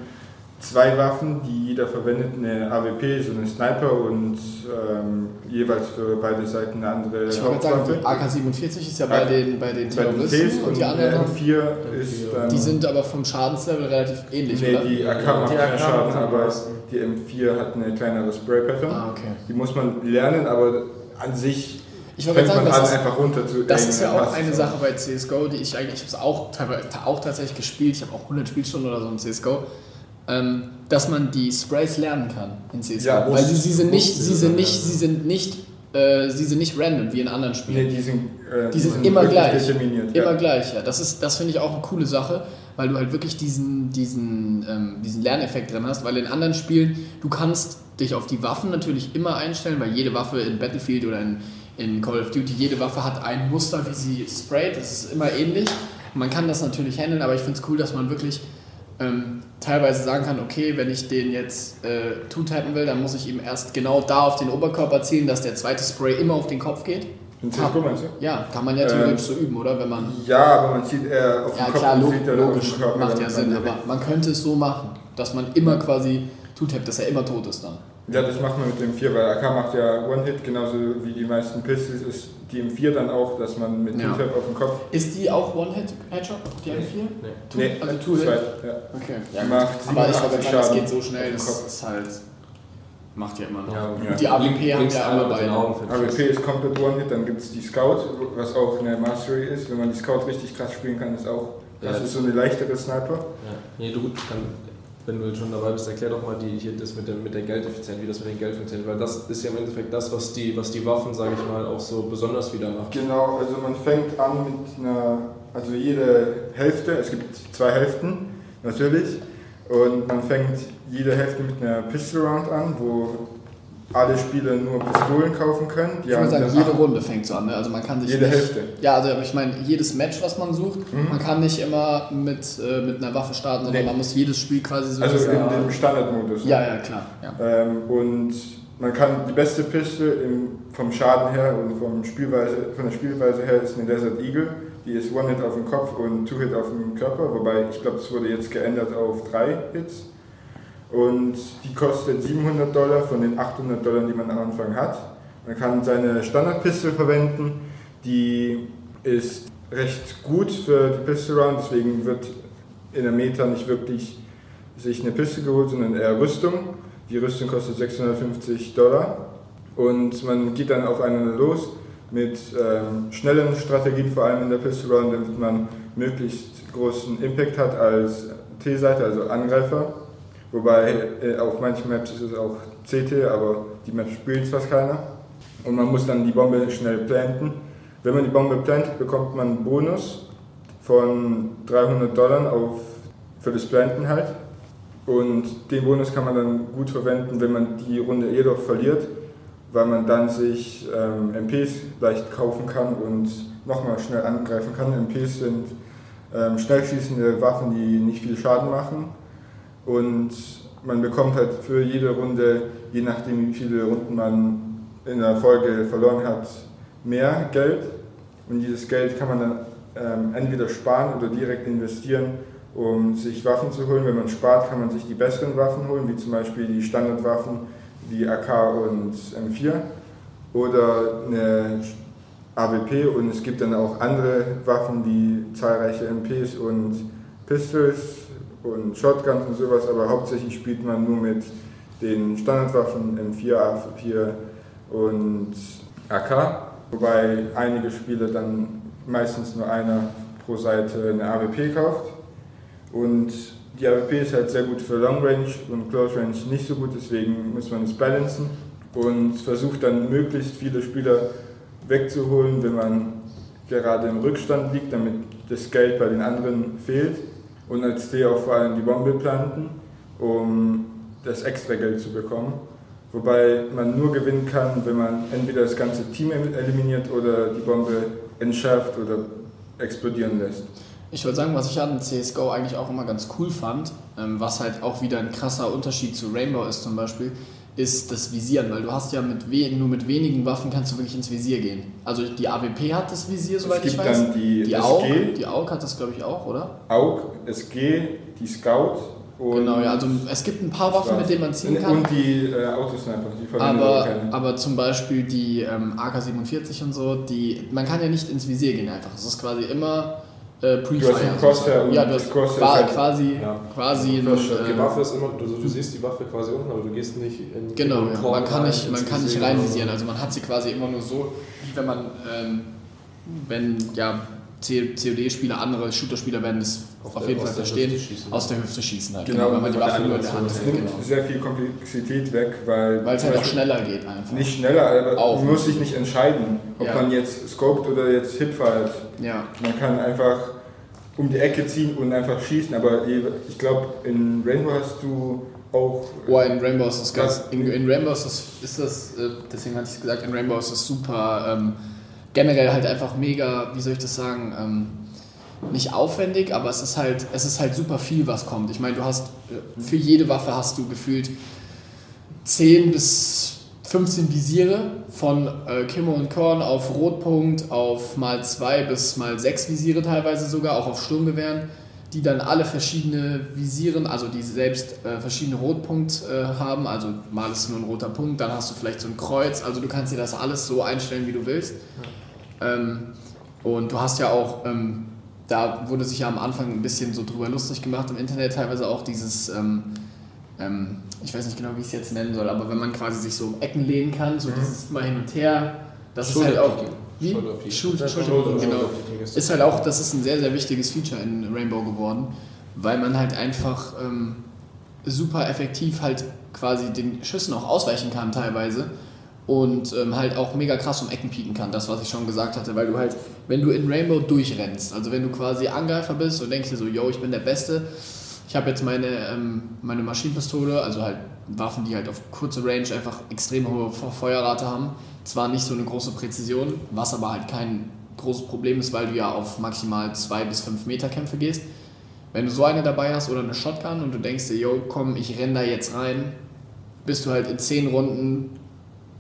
zwei Waffen, die jeder verwendet, eine AWP, so eine Sniper und ähm, jeweils für beide Seiten eine andere Ich wollte sagen, Hauptwaffe. die AK-47 ist ja bei Ja. den, bei den Bei Terroristen und und die anderen, der haben- M4 ist M4. dann... die sind aber vom Schadenslevel relativ ähnlich, nee, oder? die AK macht die mehr AK Schaden, aber die M4 hat eine kleinere Spray-Pattern. Ah, okay. Die muss man lernen, aber an sich Ich wollte fängt gerade man sagen, an, das ist, einfach runter zu das ist ja auch eine Sache bei CSGO, die ich eigentlich, ich habe es auch, teilweise- auch tatsächlich gespielt, ich habe auch 100 Spielstunden oder so in CSGO, ähm, dass man die Sprays lernen kann in CSGO. Ja, Weil sie, sie sind nicht, sie sind nicht, sie sind nicht, äh, sie sind nicht random wie in anderen Spielen. Nee, die sind, äh, Die sind immer wirklich gleich. Immer ja. gleich, ja. Das, ist, das finde ich auch eine coole Sache, weil du halt wirklich diesen, diesen, ähm, diesen Lerneffekt drin hast, weil in anderen Spielen, du kannst dich auf die Waffen natürlich immer einstellen, weil jede Waffe in Battlefield oder in, in Call of Duty, jede Waffe hat ein Muster, wie sie sprayt, das ist immer ähnlich. Man kann das natürlich handeln, aber ich finde es cool, dass man wirklich ähm, teilweise sagen kann, okay, wenn ich den jetzt äh, two-tappen will, dann muss ich ihm erst genau da auf den Oberkörper zielen, dass der zweite Spray immer auf den Kopf geht. In CSGO meinst du? Ja, kann man ja Ähm, theoretisch so üben, oder? Wenn man Ja, aber man sieht eher auf den ja Kopf klar, und log sieht dann logisch, auf den Körper. macht ja Sinn, aber man könnte es so machen, dass man immer quasi tutappt, dass er immer tot ist dann. Ja, das macht man mit dem 4, weil AK macht ja One-Hit, genauso wie die meisten Pistols ist die M4 dann auch, dass man mit Ja. Two-Tap auf den Kopf... Ist die auch One-Hit-Headshot, die M4? Nee. Two, Nee, also Two-Hit? zwei, ja. Okay. Die macht Aber ich wollte 87 sagen, es Schaden geht so schnell, das Kopf. ist halt. Macht ja immer noch. Ja. Und die AWP haben ja den beide. AWP ist komplett One-Hit, dann gibt es die Scout, was auch eine Mastery ist. Wenn man die Scout richtig krass spielen kann, ist auch... Das Ja. ist so eine leichtere Sniper. Ja. Nee, du, dann, wenn du jetzt schon dabei bist, erklär doch mal die, hier das mit der, mit der Geldeffizienz, wie das mit den Geld funktioniert, weil das ist ja im Endeffekt das, was die, was die Waffen, sage ich mal, auch so besonders wieder macht. Genau, also man fängt an mit einer, also jede Hälfte, es gibt zwei Hälften natürlich, und man fängt jede Hälfte mit einer Pistol Round an, wo alle Spieler nur Pistolen kaufen können. Die Ich würde sagen, jede Runde fängt so an. Ne? Also man kann sich Jede nicht, Hälfte. Ja, also ich meine, jedes Match, was man sucht, Mhm. man kann nicht immer mit, äh, mit einer Waffe starten, sondern Nee. man muss jedes Spiel quasi so. Also in dem Standardmodus. ne? ja, ja, klar. Ja. Ähm, und man kann die beste Pistole im, vom Schaden her und vom Spielweise, von der Spielweise her ist eine Desert Eagle. Die ist One-Hit auf den Kopf und Two-Hit auf den Körper, wobei ich glaube, es wurde jetzt geändert auf drei Hits. Und die kostet 700 Dollar von den 800 Dollar, die man am Anfang hat. Man kann seine Standardpistole verwenden, die ist recht gut für die Pistol Round, deswegen wird in der Meta nicht wirklich sich eine Piste geholt, sondern eher Rüstung. Die Rüstung kostet 650 Dollar. und man geht dann aufeinander los mit ähm, schnellen Strategien, vor allem in der Pistol Round, damit man möglichst großen Impact hat als T-Seite, also Angreifer. Wobei äh, auf manchen Maps ist es auch CT, aber die Maps spielt fast keiner. Und man muss dann die Bombe schnell planten. Wenn man die Bombe plantet, bekommt man einen Bonus von 300 Dollar auf, für das Planten halt. Und den Bonus kann man dann gut verwenden, wenn man die Runde jedoch verliert, weil man dann sich ähm, MPs leicht kaufen kann und nochmal schnell angreifen kann. MPs sind ähm, schnell schießende Waffen, die nicht viel Schaden machen. Und man bekommt halt für jede Runde, je nachdem wie viele Runden man in der Folge verloren hat, mehr Geld. Und dieses Geld kann man dann ähm, entweder sparen oder direkt investieren, um sich Waffen zu holen. Wenn man spart, kann man sich die besseren Waffen holen, wie zum Beispiel die Standardwaffen wie AK und M4 oder eine AWP und es gibt dann auch andere Waffen wie zahlreiche MPs und Pistols und Shotguns und sowas, aber hauptsächlich spielt man nur mit den Standardwaffen M4, A4 und AK, wobei einige Spieler dann meistens nur einer pro Seite eine AWP kauft und die AWP ist halt sehr gut für Long Range und Close Range nicht so gut, deswegen muss man es balancen und versucht dann möglichst viele Spieler wegzuholen, wenn man gerade im Rückstand liegt, damit das Geld bei den anderen fehlt. Und als D auch vor allem die Bombe planten, um das extra Geld zu bekommen. Wobei man nur gewinnen kann, wenn man entweder das ganze Team eliminiert oder die Bombe entschärft oder explodieren lässt. Ich würde sagen, was ich an CSGO eigentlich auch immer ganz cool fand, ähm, was halt auch wieder ein krasser Unterschied zu Rainbow ist zum Beispiel, ist das Visieren, weil du hast ja mit nur mit wenigen Waffen kannst du wirklich ins Visier gehen. Also die AWP hat das Visier, soweit ich weiß. Dann die, die AUG, die AUG hat das glaube ich auch, oder? AUG, SG, die Scout genau, ja, also es gibt ein paar Waffen, mit denen man ziehen kann. Und die äh, Autosniper, die aber, aber zum Beispiel die ähm, AK-47 und so, die, man kann ja nicht ins Visier gehen einfach. Es ist quasi immer äh, Pre-Fire. Crosshair ja, du hast Crosshair halt quasi, ja. quasi ein, die Waffe ist immer, du, du, siehst die Waffe quasi unten, aber du gehst nicht in Genau, in ja. man kann nicht, man kann nicht reinvisieren. Also man hat sie quasi immer nur so, wie wenn man, ähm, wenn ja COD-Spieler, andere Shooter-Spieler werden das auf, auf jeden Fall verstehen, aus der Hüfte schießen halt. Genau, genau wenn man die Waffe nur in der Hand hält. Genau. sehr viel Komplexität weg, weil... Weil es halt auch schneller geht einfach. Nicht schneller, aber auch. man muss sich nicht entscheiden, ob ja. man jetzt scoped oder jetzt hipfires. Ja. Man kann einfach um die Ecke ziehen und einfach schießen, aber ich glaube, in Rainbow hast du auch... Oh, in Rainbow ist das ganz... In, in Rainbow ist das, ist das äh, deswegen hatte ich es gesagt, in Rainbow ist das super... Ähm, generell halt einfach mega, wie soll ich das sagen, ähm, nicht aufwendig, aber es ist halt, es ist halt super viel, was kommt. Ich meine, du hast äh, für jede Waffe hast du gefühlt 10 bis 15 Visiere von äh, Kimmer und Korn auf Rotpunkt auf mal 2 bis mal 6 Visiere teilweise sogar, auch auf Sturmgewehren, die dann alle verschiedene Visieren, also die selbst äh, verschiedene Rotpunkt äh, haben, also mal ist nur ein roter Punkt, dann hast du vielleicht so ein Kreuz, also du kannst dir das alles so einstellen, wie du willst. Ja. Ähm, und du hast ja auch ähm, da wurde sich ja am Anfang ein bisschen so drüber lustig gemacht im Internet, teilweise auch dieses, ähm, ähm, ich weiß nicht genau, wie ich es jetzt nennen soll, aber wenn man quasi sich so um Ecken lehnen kann, so mhm. dieses immer hin und her, das ist halt auch. Wie? Schulter, Schulter, genau. Ist halt auch, das ist ein sehr, sehr wichtiges Feature in Rainbow geworden, weil man halt einfach ähm, super effektiv halt quasi den Schüssen auch ausweichen kann teilweise und ähm, halt auch mega krass um Ecken pieken kann, das was ich schon gesagt hatte, weil du halt, wenn du in Rainbow durchrennst, also wenn du quasi Angreifer bist und denkst dir so, yo, ich bin der Beste, ich habe jetzt meine, ähm, meine Maschinenpistole, also halt Waffen, die halt auf kurze Range einfach extrem hohe Feuerrate haben, zwar nicht so eine große Präzision, was aber halt kein großes Problem ist, weil du ja auf maximal 2 bis 5 Meter Kämpfe gehst. Wenn du so eine dabei hast oder eine Shotgun und du denkst dir, yo, komm, ich renn da jetzt rein, bist du halt in 10 Runden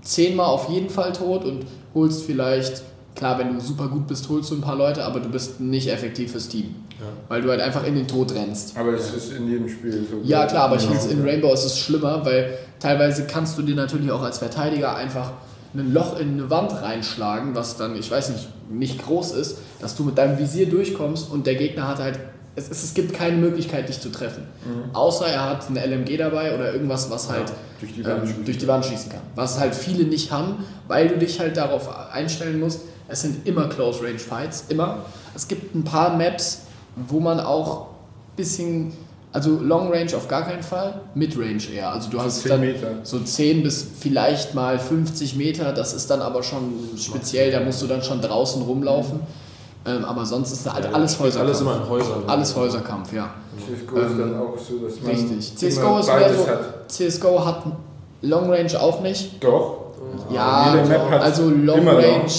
zehnmal auf jeden Fall tot und holst vielleicht, klar, wenn du super gut bist, holst du ein paar Leute, aber du bist nicht effektiv fürs Team. Ja. Weil du halt einfach in den Tod rennst. Aber das ist in jedem Spiel so. Ja, klar, aber ich finde es in Rainbow ist es schlimmer, weil teilweise kannst du dir natürlich auch als Verteidiger einfach ein Loch in eine Wand reinschlagen, was dann, ich weiß nicht, nicht groß ist, dass du mit deinem Visier durchkommst und der Gegner hat halt es, es, gibt keine Möglichkeit, dich zu treffen. Mhm. Außer er hat eine LMG dabei oder irgendwas, was halt ja, durch, die ähm, durch, die Wand schießen kann. Was halt viele nicht haben, weil du dich halt darauf einstellen musst, es sind immer Close Range Fights, immer. Es gibt ein paar Maps, wo man auch ein bisschen also Long Range auf gar keinen Fall, Mid Range eher. Also du hast dann Meter. so 10 bis vielleicht mal 50 Meter, das ist dann aber schon speziell, da musst du dann schon draußen rumlaufen. Ähm, aber sonst ist da halt ja, alles Häuserkampf. Alles immer ein Häuser. Alles Häuserkampf, ja. CSGO ähm, ist dann auch so, dass man Richtig. CSGO ist mehr so, hat. CSGO hat Long Range auch nicht. Doch. Ja, also Long Range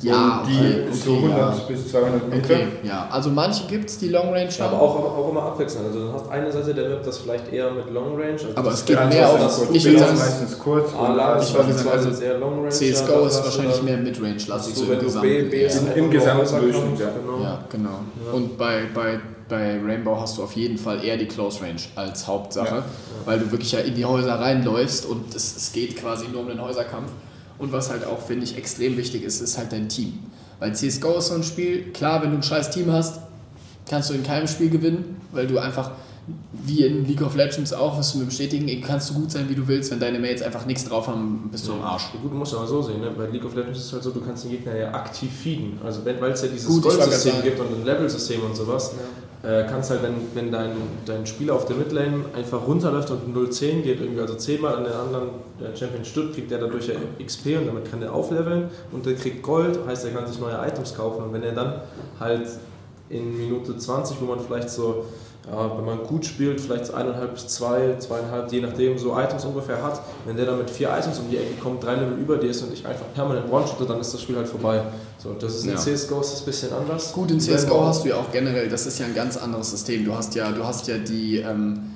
ja, die okay, so 100 ja. bis 200 Meter. Okay, ja. Also manche gibt es, die Long Range haben. Aber auch, auch immer abwechselnd. Also du hast eine Seite der Map, das vielleicht eher mit Long Range. Also aber es geht mehr auf. Ich würde sagen, meistens kurz. Ah, ich würde sagen, also eher Long Range. CSGO ist wahrscheinlich mehr Mid Range, lasse ich so, B, B ja. im Gesamten Durchschnitt. Ja, genau. Ja, genau. Ja. Und bei, bei, bei Rainbow hast du auf jeden Fall eher die Close Range als Hauptsache, ja. weil du wirklich ja in die Häuser reinläufst und es, es geht quasi nur um den Häuserkampf. Und was halt auch, finde ich, extrem wichtig ist, ist halt dein Team. Weil CSGO ist so ein Spiel, klar, wenn du ein scheiß Team hast, kannst du in keinem Spiel gewinnen, weil du einfach, wie in League of Legends auch, wirst du mir bestätigen, kannst du gut sein, wie du willst, wenn deine Mates einfach nichts drauf haben, bist du am Arsch. Ja, gut, musst du aber so sehen, ne? bei League of Legends ist es halt so, du kannst den Gegner ja aktiv feeden, also weil es ja dieses Gold-System gibt und ein Level-System und sowas. Ja äh, kannst halt, wenn, wenn dein, dein Spieler auf der Midlane einfach runterläuft und 0-10 geht, irgendwie also 10 Mal an den anderen Champion stürzt, kriegt der dadurch ja XP und damit kann er aufleveln und der kriegt Gold, heißt er kann sich neue Items kaufen und wenn er dann halt in Minute 20, wo man vielleicht so ja, wenn man gut spielt, vielleicht eineinhalb bis zwei, zweieinhalb, je nachdem, so Items ungefähr hat. Wenn der dann mit vier Items um die Ecke kommt, drei Level über dir ist und ich einfach permanent one-shotte, dann ist das Spiel halt vorbei. So, das ist in ja. CSGO ist das ein bisschen anders. Gut, in CSGO hast du ja auch generell, das ist ja ein ganz anderes System. Du hast ja, du hast ja die, ähm,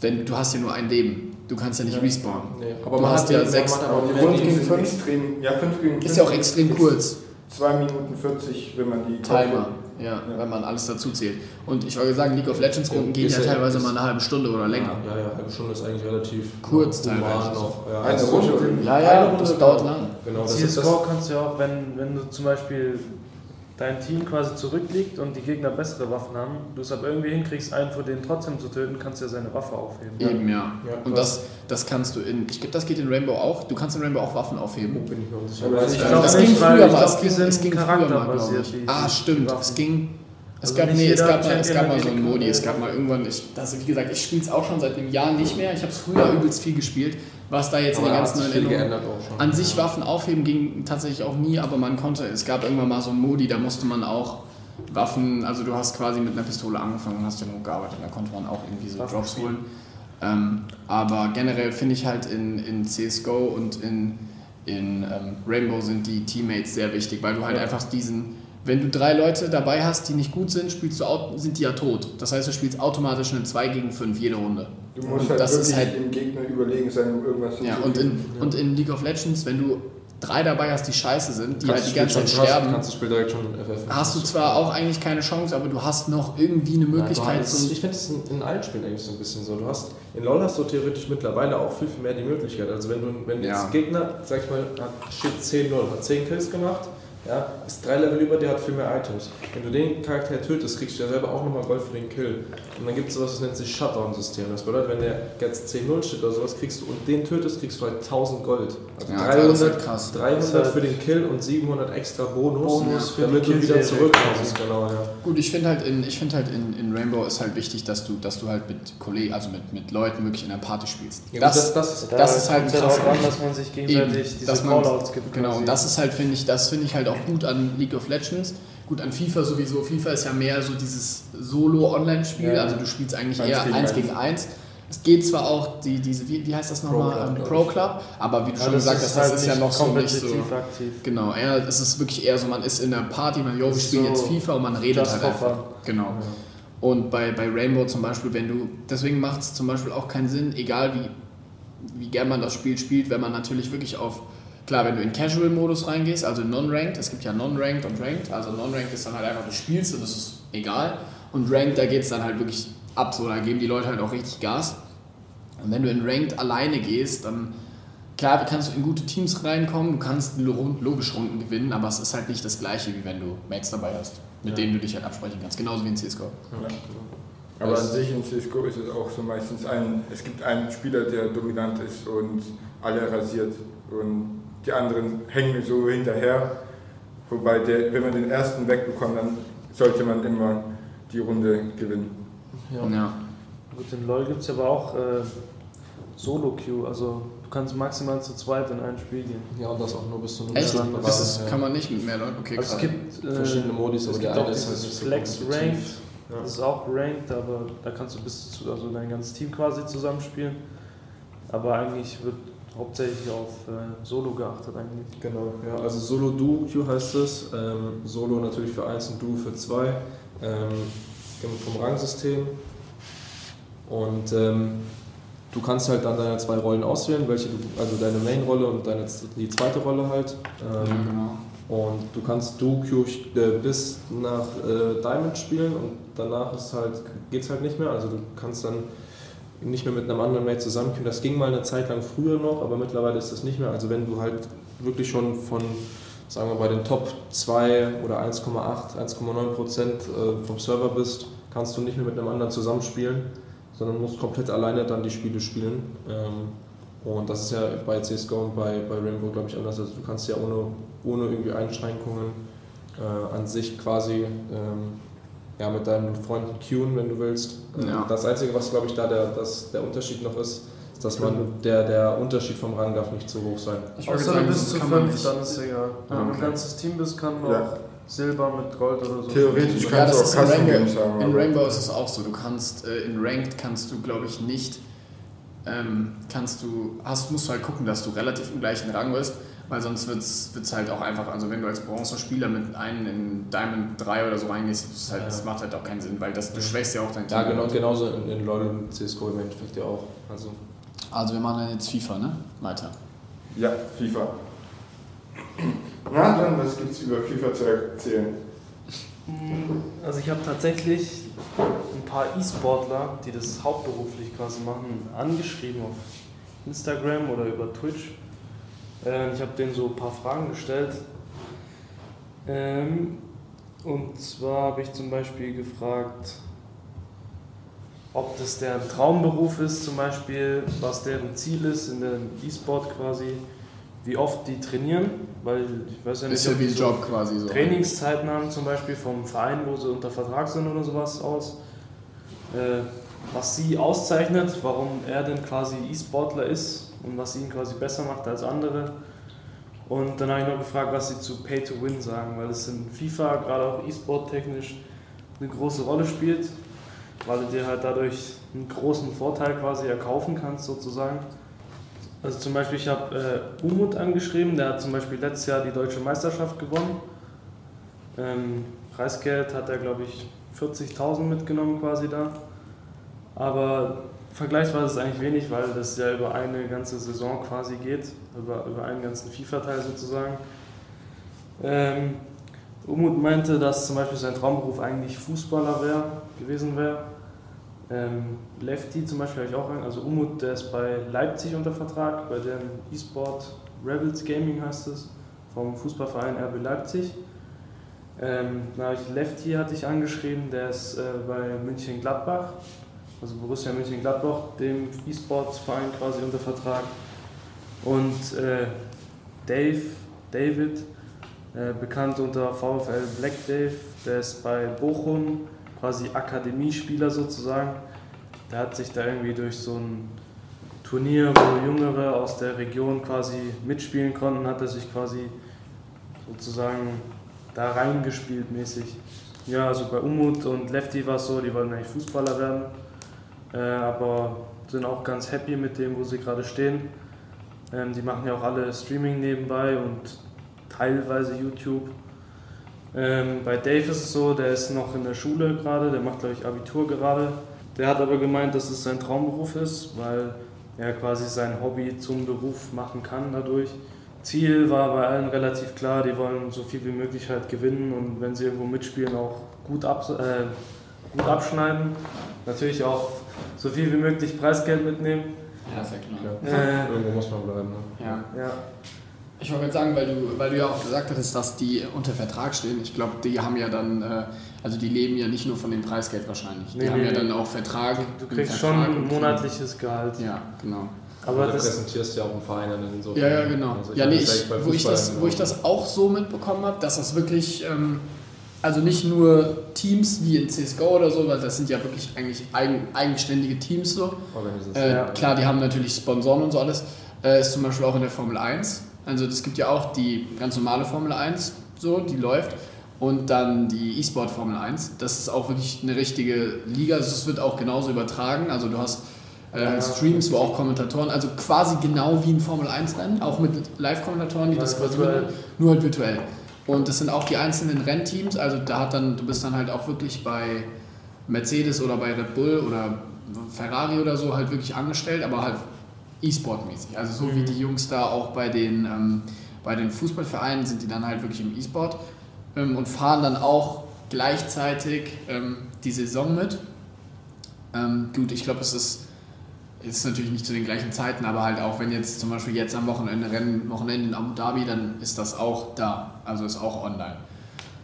wenn, du hast ja nur ein Leben. Du kannst ja nicht ja. respawnen. Nee. Aber du man hast ja sechs. Fünf gegen fünf. Extrem, ja, fünf gegen fünf. Ist ja auch extrem kurz. 2 Minuten 40, wenn man die Timer. Ja, ja, wenn man alles dazu zählt. Und ich wollte sagen, League of Legends Runden gehen ja teilweise mal eine halbe Stunde oder länger. Ja, ja, eine halbe Stunde ist eigentlich relativ kurz teilweise. Noch. Ja, eine Runde. Ja, ja, das dauert lang. Genau, das CSGO kannst du ja auch, wenn, wenn du zum Beispiel dein Team quasi zurückliegt und die Gegner bessere Waffen haben, du es aber irgendwie hinkriegst, einen von denen trotzdem zu töten, kannst du ja seine Waffe aufheben. Eben, ja. ja und das, das kannst du in, ich glaube, das geht in Rainbow auch, du kannst in Rainbow auch Waffen aufheben. Oh, bin ich mir unsicher. Aber ich glaube, das ging früher mal, es ging, es ging früher mal, glaube ich. Ah, stimmt, es ging... Es also gab, nee, es gab, mal, es gab mal so einen Modi, es gab mal irgendwann, ich, das, wie gesagt, ich spiele es auch schon seit einem Jahr nicht mehr, ich habe es früher übelst viel gespielt, was da jetzt aber in den ganzen neuen Erinnerungen. An sich Waffen aufheben ging tatsächlich auch nie, aber man konnte, es gab irgendwann mal so einen Modi, da musste man auch Waffen, also du hast quasi mit einer Pistole angefangen und hast ja nur gearbeitet, da konnte man auch irgendwie so Drops holen. Ähm, aber generell finde ich halt in, in CSGO und in, in ähm, Rainbow sind die Teammates sehr wichtig, weil du halt ja. einfach diesen, wenn du drei Leute dabei hast, die nicht gut sind, spielst du, sind die ja tot. Das heißt, du spielst automatisch eine 2 gegen 5 jede Runde. Du musst und halt das wirklich ist halt, dem Gegner überlegen sein, um irgendwas ja, und in, ja. und in League of Legends, wenn du drei dabei hast, die scheiße sind, die kannst halt die ganze Zeit sterben, kannst du Spiel direkt schon FF hast du zwar auch eigentlich keine Chance, aber du hast noch irgendwie eine Möglichkeit. Ja, ich finde es in, in, allen Spielen eigentlich so ein bisschen so. Du hast, in LoL hast du theoretisch mittlerweile auch viel, viel mehr die Möglichkeit. Also wenn du wenn ja. jetzt Gegner, sag ich mal, hat, steht 10-0, hat 10 Kills gemacht, ja, ist drei Level über dir, hat viel mehr Items. Wenn du den Charakter tötest, kriegst du ja selber auch nochmal Gold für den Kill. Und dann gibt es sowas, das nennt sich Shutdown-System. Das bedeutet, wenn der jetzt 10-0 steht oder sowas, kriegst du und den tötest, kriegst du halt 1000 Gold. Also ja, 300, halt krass. 300 für den Kill und 700 extra Bonus, Bonus für damit du wieder zurückkommst. Genau, ja. Gut, ich finde halt, in, find halt in, in Rainbow ist halt wichtig, dass du, dass du halt mit Kollegen, also mit, mit Leuten wirklich in der Party spielst. Ja, das, das, das, das ist halt krass. An, dass man sich gegenseitig Eben, diese Callouts gibt. Genau, und das ist halt, finde ich, das finde ich halt auch gut an League of Legends. Gut, an FIFA sowieso. FIFA ist ja mehr so dieses Solo-Online-Spiel, ja. also du spielst eigentlich eher 1 gegen 1. Es geht zwar auch die, diese, wie, wie heißt das nochmal, Pro, Pro Club, aber wie du ja, schon gesagt hast, das ist ja noch so nicht so. Aktiv. Genau, eher, es ist wirklich eher so, man ist in der Party, man, jo, wir spielen so jetzt FIFA und man redet halt einfach. Genau. Ja. Und bei, bei Rainbow zum Beispiel, wenn du, deswegen macht es zum Beispiel auch keinen Sinn, egal wie, wie gern man das Spiel spielt, wenn man natürlich wirklich auf Klar, wenn du in Casual-Modus reingehst, also Non-Ranked, es gibt ja Non-Ranked und Ranked, also Non-Ranked ist dann halt einfach, du spielst und das ist egal. Und Ranked, da geht es dann halt wirklich ab, so, da geben die Leute halt auch richtig Gas. Und wenn du in Ranked alleine gehst, dann, klar, kannst du in gute Teams reinkommen, du kannst logisch Runden gewinnen, aber es ist halt nicht das gleiche, wie wenn du Mates dabei hast. mit Ja. denen du dich halt absprechen kannst. Genauso wie in CSGO. Ja. Aber an sich in CSGO ist es auch so meistens ein, es gibt einen Spieler, der dominant ist und alle rasiert und die anderen hängen so hinterher. Wobei, der, wenn man den ersten wegbekommt, dann sollte man immer die Runde gewinnen. Ja. Ja. Gut, in LoL gibt es aber auch äh, Solo-Queue, also du kannst maximal zu zweit in ein Spiel gehen. ja, und das auch nur bis zu einem Echt? Das ist, ja. kann man nicht mit mehr Leuten? Okay, Also es gibt äh, verschiedene Modis, es aber gibt der auch eine ist halt Flex. Ranked, das ist auch Ranked, aber da kannst du bis zu, also dein ganzes Team quasi zusammenspielen. Aber eigentlich wird hauptsächlich auf äh, Solo geachtet eigentlich. Genau, ja, also Solo Duo Queue heißt es. Ähm, Solo natürlich für 1 und Duo für 2. Ähm, vom Rangsystem. Und ähm, du kannst halt dann deine zwei Rollen auswählen, welche du, also deine Main-Rolle und deine, die zweite Rolle halt. ja, Ähm, genau. Und du kannst Duo Queue äh, bis nach äh, Diamond spielen und danach ist halt, geht's halt nicht mehr. Also du kannst dann nicht mehr mit einem anderen Mate zusammenkommen. Das ging mal eine Zeit lang früher noch, aber mittlerweile ist das nicht mehr. Also wenn du halt wirklich schon von, sagen wir bei den Top 2 oder 1,8, 1,9 Prozent äh, vom Server bist, kannst du nicht mehr mit einem anderen zusammenspielen, sondern musst komplett alleine dann die Spiele spielen. Ähm, und das ist ja bei CSGO und bei, bei Rainbow, glaube ich, anders. Also du kannst ja ohne, ohne irgendwie Einschränkungen äh, an sich quasi ähm, ja, mit deinen Freunden queuen, wenn du willst. Ja. Das Einzige, was, glaube ich, da der, das, der Unterschied noch ist, ist, dass man der, der Unterschied vom Rang darf nicht zu hoch sein. Ich Außer sagen, du das bist zu fünf, dann ist egal. Wenn Ah, du okay. ein ganzes Team bist, kann man Ja. auch Silber mit Gold oder so. Theoretisch Ja, kannst das du auch Custom Rainbow. Games haben. In Rainbow ist es auch so. Du kannst äh, in Ranked kannst du, glaube ich, nicht. Ähm, kannst du, hast, musst du halt gucken, dass du relativ im gleichen Rang bist, weil sonst wird es halt auch einfach, also wenn du als Bronze-Spieler mit einem in Diamond 3 oder so reingehst, das, halt, das macht halt auch keinen Sinn, weil das, du schwächst ja auch dein Team. Ja, genau, genauso in, in LoL und CSGO im Endeffekt ja auch. Also, Also wir machen dann jetzt FIFA, ne? Weiter. Ja, FIFA. Na dann, was gibt's über FIFA zu erzählen? Also ich habe tatsächlich ein paar E-Sportler, die das hauptberuflich quasi machen, angeschrieben auf Instagram oder über Twitch. Äh, Ich habe denen so ein paar Fragen gestellt. Ähm, Und zwar habe ich zum Beispiel gefragt, ob das deren Traumberuf ist, zum Beispiel, was deren Ziel ist in dem E-Sport quasi, wie oft die trainieren, weil ich weiß ja nicht, Ist ja ob wie die so Job quasi so. Trainingszeiten haben, zum Beispiel vom Verein, wo sie unter Vertrag sind oder sowas aus. Äh, was sie auszeichnet, warum er denn quasi E-Sportler ist und was ihn quasi besser macht als andere. Und dann habe ich noch gefragt, was sie zu Pay to Win sagen, weil es in FIFA, gerade auch E-Sport technisch, eine große Rolle spielt, weil du dir halt dadurch einen großen Vorteil quasi erkaufen kannst sozusagen. Also zum Beispiel, ich habe äh, Umut angeschrieben, der hat zum Beispiel letztes Jahr die deutsche Meisterschaft gewonnen. Ähm, Preisgeld hat er, glaube ich, 40.000 mitgenommen quasi da. Aber vergleichsweise ist es eigentlich wenig, weil das ja über eine ganze Saison quasi geht, über, über einen ganzen FIFA-Teil sozusagen. Ähm, Umut meinte, dass zum Beispiel sein Traumberuf eigentlich Fußballer wär, gewesen wäre. Ähm, Lefty zum Beispiel habe ich auch also Umut, der ist bei Leipzig unter Vertrag, bei dem E-Sport Rebels Gaming heißt es, vom Fußballverein RB Leipzig. Ähm, dann habe ich Lefty hatte ich angeschrieben, der ist äh, bei München Gladbach, also Borussia München Gladbach, dem E-Sports-Verein quasi unter Vertrag. Und äh, Dave, David, äh, bekannt unter VfL Black Dave, der ist bei Bochum quasi Akademiespieler sozusagen. Der hat sich da irgendwie durch so ein Turnier, wo Jüngere aus der Region quasi mitspielen konnten, hat er sich quasi sozusagen da reingespielt mäßig. Ja, also bei Umut und Lefty war es so, die wollten eigentlich Fußballer werden, äh, aber sind auch ganz happy mit dem, wo sie gerade stehen. Ähm, die machen ja auch alle Streaming nebenbei und teilweise YouTube. Ähm, bei Dave ist es so, der ist noch in der Schule gerade, der macht glaube ich Abitur gerade. Der hat aber gemeint, dass es sein Traumberuf ist, weil er quasi sein Hobby zum Beruf machen kann dadurch. Ziel war bei allen relativ klar, die wollen so viel wie möglich halt gewinnen und wenn sie irgendwo mitspielen auch gut, ab, äh, gut abschneiden. Natürlich auch so viel wie möglich Preisgeld mitnehmen. Ja, klar. Ja. Äh, Irgendwo muss man bleiben. Ne? Ja. ja. Ich wollte sagen, weil du, weil du ja auch gesagt hattest, dass die unter Vertrag stehen. Ich glaube, die haben ja dann, äh, also die leben ja nicht nur von dem Preisgeld wahrscheinlich. Die Nee, haben nee, ja dann auch Vertrag. Du im kriegst Vertrag schon ein monatliches Gehalt. Ja, genau. Aber du das, repräsentierst ja auch einen Verein dann insofern. Ja, ja, genau. Also ich ja, nee, ist ich, wo, ich das, wo ich das auch so mitbekommen habe, dass das wirklich, ähm, also nicht nur Teams wie in CSGO oder so, weil das sind ja wirklich eigentlich eigen, eigenständige Teams so. Äh, Ja. Klar, die haben natürlich Sponsoren und so alles. Äh, ist zum Beispiel auch in der Formel 1. Also es gibt ja auch die ganz normale Formel 1, so, die läuft. Und dann die E-Sport Formel 1. Das ist auch wirklich eine richtige Liga. Also es wird auch genauso übertragen. Also du hast äh, Ja. Streams, wo auch Kommentatoren, also quasi genau wie ein Formel 1 Rennen, auch mit Live-Kommentatoren, die das quasi nur halt virtuell. Und das sind auch die einzelnen Rennteams, also da hat dann, du bist dann halt auch wirklich bei Mercedes oder bei Red Bull oder Ferrari oder so halt wirklich angestellt, aber halt E-Sport-mäßig. Also so wie Mhm. die Jungs da auch bei den, ähm, bei den Fußballvereinen sind die dann halt wirklich im E-Sport ähm, und fahren dann auch gleichzeitig ähm, die Saison mit. Ähm, gut, ich glaube, es ist, ist natürlich nicht zu den gleichen Zeiten, aber halt auch wenn jetzt zum Beispiel jetzt am Wochenende Rennen, Wochenende in Abu Dhabi, dann ist das auch da, also ist auch online.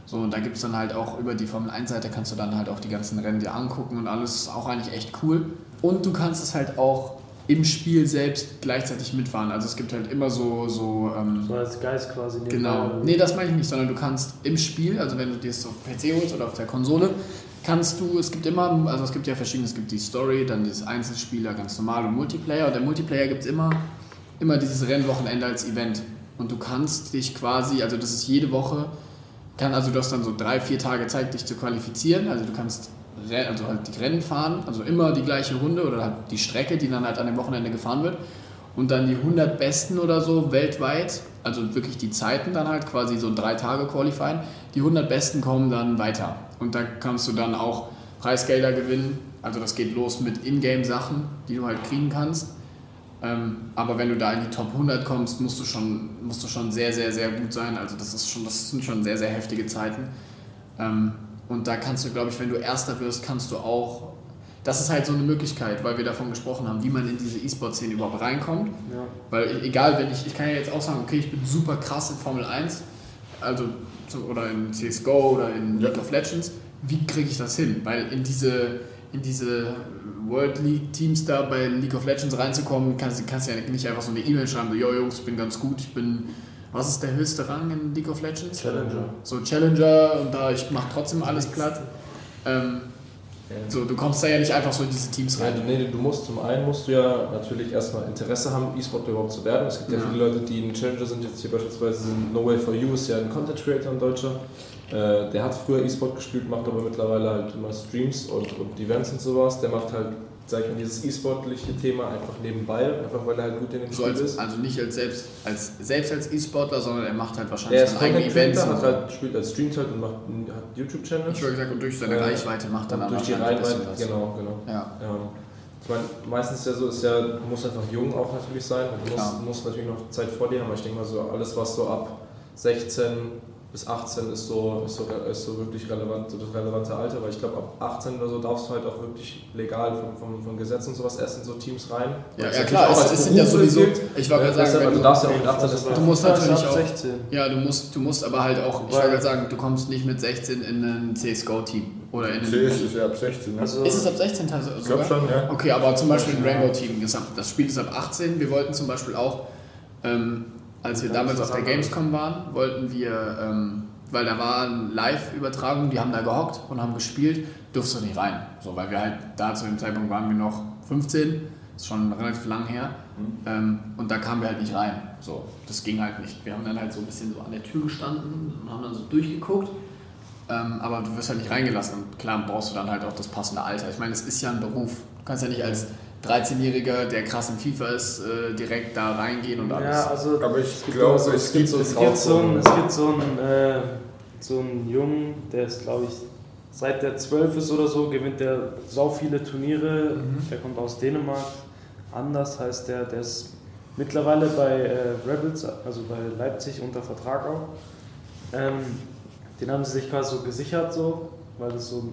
So, und da gibt es dann halt auch über die Formel 1-Seite kannst du dann halt auch die ganzen Rennen dir angucken und alles ist auch eigentlich echt cool. Und du kannst es halt auch im Spiel selbst gleichzeitig mitfahren. Also es gibt halt immer so, so ähm, so als Geist quasi. Genau. Nee, das meine ich nicht, sondern du kannst im Spiel, also wenn du dir es auf PC holst oder auf der Konsole, kannst du, es gibt immer, also es gibt ja verschiedene, es gibt die Story, dann das Einzelspieler, ganz normal und Multiplayer. Und der Multiplayer gibt es immer, immer dieses Rennwochenende als Event. Und du kannst dich quasi, also das ist jede Woche, kann, also du hast dann so drei, vier Tage Zeit, dich zu qualifizieren. Also du kannst also halt die Rennen fahren, also immer die gleiche Runde oder halt die Strecke, die dann halt an dem Wochenende gefahren wird. Und dann die 100 Besten oder so weltweit, also wirklich die Zeiten dann halt quasi so drei Tage Qualifying, die 100 Besten kommen dann weiter. Und da kannst du dann auch Preisgelder gewinnen. Also das geht los mit Ingame-Sachen, die du halt kriegen kannst. Ähm, aber wenn du da in die Top 100 kommst, musst du schon, musst du schon sehr, sehr, sehr gut sein. Also das, ist schon, das sind schon sehr, sehr heftige Zeiten. Ähm, und da kannst du, glaube ich, wenn du Erster wirst, kannst du auch. Das ist halt so eine Möglichkeit, weil wir davon gesprochen haben, wie man in diese E-Sport-Szene überhaupt reinkommt. Ja. Weil egal, wenn ich, ich kann ja jetzt auch sagen, okay, ich bin super krass in Formel 1, also so- oder in CSGO oder in Ja. League of Legends, wie kriege ich das hin? Weil in diese, in diese World League Teams da bei League of Legends reinzukommen, kannst du kannst ja nicht einfach so eine E-Mail schreiben, so, yo Jungs, ich bin ganz gut, ich bin, was ist der höchste Rang in League of Legends? Challenger. So Challenger und da ich mache trotzdem alles platt. Ähm, so, du kommst da ja nicht einfach so in diese Teams Ja, rein. du, nee, du musst zum einen musst du ja natürlich erstmal Interesse haben, E-Sport überhaupt zu werden. Es gibt ja, Ja. viele Leute, die ein Challenger sind, jetzt hier beispielsweise sind No Way for You ist ja ein Content Creator, ein Deutscher. Äh, der hat früher E-Sport gespielt, macht aber mittlerweile halt immer Streams und, und Events und sowas. Der macht halt, sag ich mal, dieses E-Sportliche Thema einfach nebenbei, einfach weil er halt gut in dem So Spiel als, ist. also nicht als selbst als, selbst als E-Sportler, sondern er macht halt wahrscheinlich Er ist Content Events. So. halt, spielt als streamt halt und macht hat YouTube-Channel. Ich würde gesagt, und durch seine Äh, Reichweite macht er dann durch die was. genau, genau. Ja. Ähm, ich meine, meistens ist ja so, ist ja, du musst einfach jung auch natürlich sein. Du musst, musst natürlich noch Zeit vor dir haben, aber ich denke mal so, alles was so ab 16 bis 18 ist so, ist so, ist so wirklich relevant, so das relevante Alter, weil ich glaube, ab 18 oder so darfst du halt auch wirklich legal vom, vom, vom Gesetz und sowas erst in so Teams rein. Ja, ja klar, es, auch es sind ja sowieso, gilt. ich wollte Ja, gerade sagen, also du, darfst ja auch mit 18 das Du musst natürlich ab auch- 16. ja, du musst, du musst aber halt auch, ich wollte gerade sagen, du kommst nicht mit 16 in ein CSGO-Team oder in ein... C ist es ja ab 16, ne? Also, Ist es ab 16 teilweise ich glaube schon, ja. Okay, aber zum Beispiel ein Rainbow-Team, ab- das Spiel ist ab 18. Wir wollten zum Beispiel auch, ähm, als wir Das damals auf der. Gamescom waren, wollten wir, ähm, weil da war eine Live-Übertragung, die haben da gehockt und haben gespielt, durfst du nicht rein. So, weil wir halt da zu dem Zeitpunkt waren wir noch 15, ist schon relativ lang her. Ähm, und da kamen wir halt nicht rein. So, das ging halt nicht. Wir haben dann halt so ein bisschen so an der Tür gestanden und haben dann so durchgeguckt. Ähm, aber du wirst halt nicht reingelassen. Und klar brauchst du dann halt auch das passende Alter. Ich meine, es ist ja ein Beruf. Du kannst ja nicht als 13-Jähriger, der krass in FIFA ist, äh, direkt da reingehen und alles. ja, also Aber ich glaube, so- es gibt so es gibt so einen, es gibt so einen, äh, so einen Jungen, der ist, glaube ich, seit der 12 ist oder so, gewinnt der sau viele Turniere. Mhm. Der kommt aus Dänemark. Anders heißt der, der ist mittlerweile bei äh, Rebels, also bei Leipzig unter Vertrag auch. Ähm, den haben sie sich quasi so gesichert, so, weil das so ein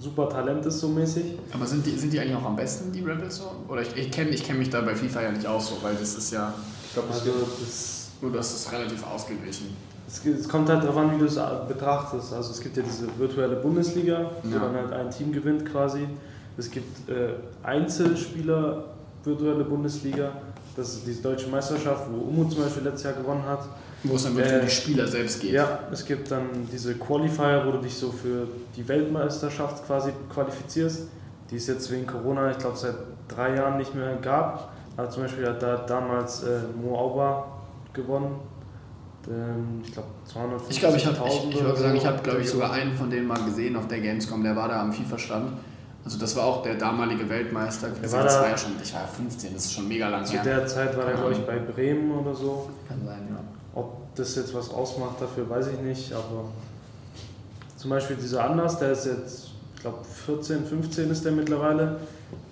super Talent ist, so mäßig. Aber sind die, sind die eigentlich auch am besten, die Rebels so? Oder ich, ich kenne ich kenn mich da bei FIFA ja nicht aus so, weil das ist ja. Ich glaube, Also das, Nur das ist relativ ausgeglichen. Es, es kommt halt darauf an, wie du es betrachtest. Also es gibt ja diese virtuelle Bundesliga, wo Ja. dann halt ein Team gewinnt quasi. Es gibt äh, Einzelspieler virtuelle Bundesliga. Das ist diese deutsche Meisterschaft, wo Umu zum Beispiel letztes Jahr gewonnen hat. Wo es dann wirklich Äh, um die Spieler selbst geht. Ja, es gibt dann diese Qualifier, wo du dich so für die Weltmeisterschaft quasi qualifizierst. Die es jetzt wegen Corona, ich glaube, seit drei Jahren nicht mehr gab. Aber zum Beispiel hat da damals äh, Mo Auba gewonnen. Ähm, ich glaube, 250.000 Ich glaube, ich habe ich, ich sagen, ich habe, glaube ich, sogar einen von denen mal gesehen auf der Gamescom, der war da am FIFA-Stand. Also das war auch der damalige Weltmeister. Das da- war ja schon, ich war ja 15, das ist schon mega lang Zu her. der Zeit war er, glaube ich, bei Bremen oder so. Kann sein, ja. Das jetzt was ausmacht dafür, weiß ich nicht. Aber zum Beispiel dieser Anders, der ist jetzt, ich glaube, 14, 15 ist der mittlerweile.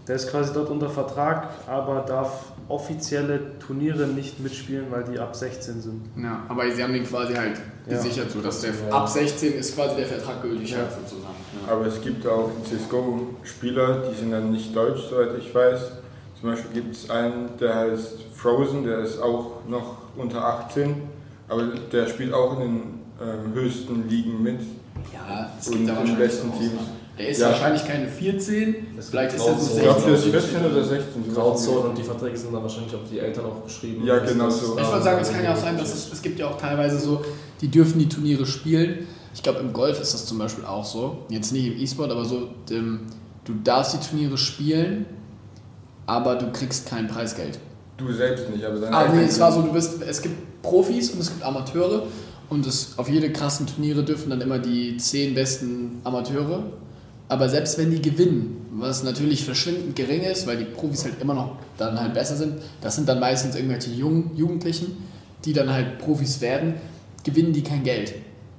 Der ist quasi dort unter Vertrag, aber darf offizielle Turniere nicht mitspielen, weil die ab 16 sind. Ja, aber sie haben den quasi halt Ja. gesichert, so dass der Ja. ab 16 ist quasi der Vertrag gültig Ja. halt sozusagen. Ja. Aber es gibt auch in CSGO Spieler, die sind dann nicht deutsch, soweit ich weiß. Zum Beispiel gibt es einen, der heißt Frozen, der ist auch noch unter 18, aber der spielt auch in den ähm, höchsten Ligen mit. Ja, es Und gibt da den wahrscheinlich besten Teams. Der ist Ja. wahrscheinlich keine 14, Es vielleicht ist er so Grauzone. Ich glaube, der ist 16. 14 oder 16. sowas Grauzone und die Verträge sind dann wahrscheinlich auf die Eltern auch geschrieben. Ja, Das- genau das- so. Ich würde sagen, es kann ja auch sein, dass es, es gibt ja auch teilweise so, die dürfen die Turniere spielen. Ich glaube, im Golf ist das zum Beispiel auch so. Jetzt nicht im E-Sport, aber so, ähm, du darfst die Turniere spielen, aber du kriegst kein Preisgeld. Du selbst nicht, aber deine Ah, nee, es war so, du bist, es gibt Profis und es gibt Amateure und es, auf jede krassen Turniere dürfen dann immer die zehn besten Amateure. Aber selbst wenn die gewinnen, was natürlich verschwindend gering ist, weil die Profis halt immer noch dann halt besser sind, das sind dann meistens irgendwelche Jungen, Jugendlichen, die dann halt Profis werden, gewinnen die kein Geld.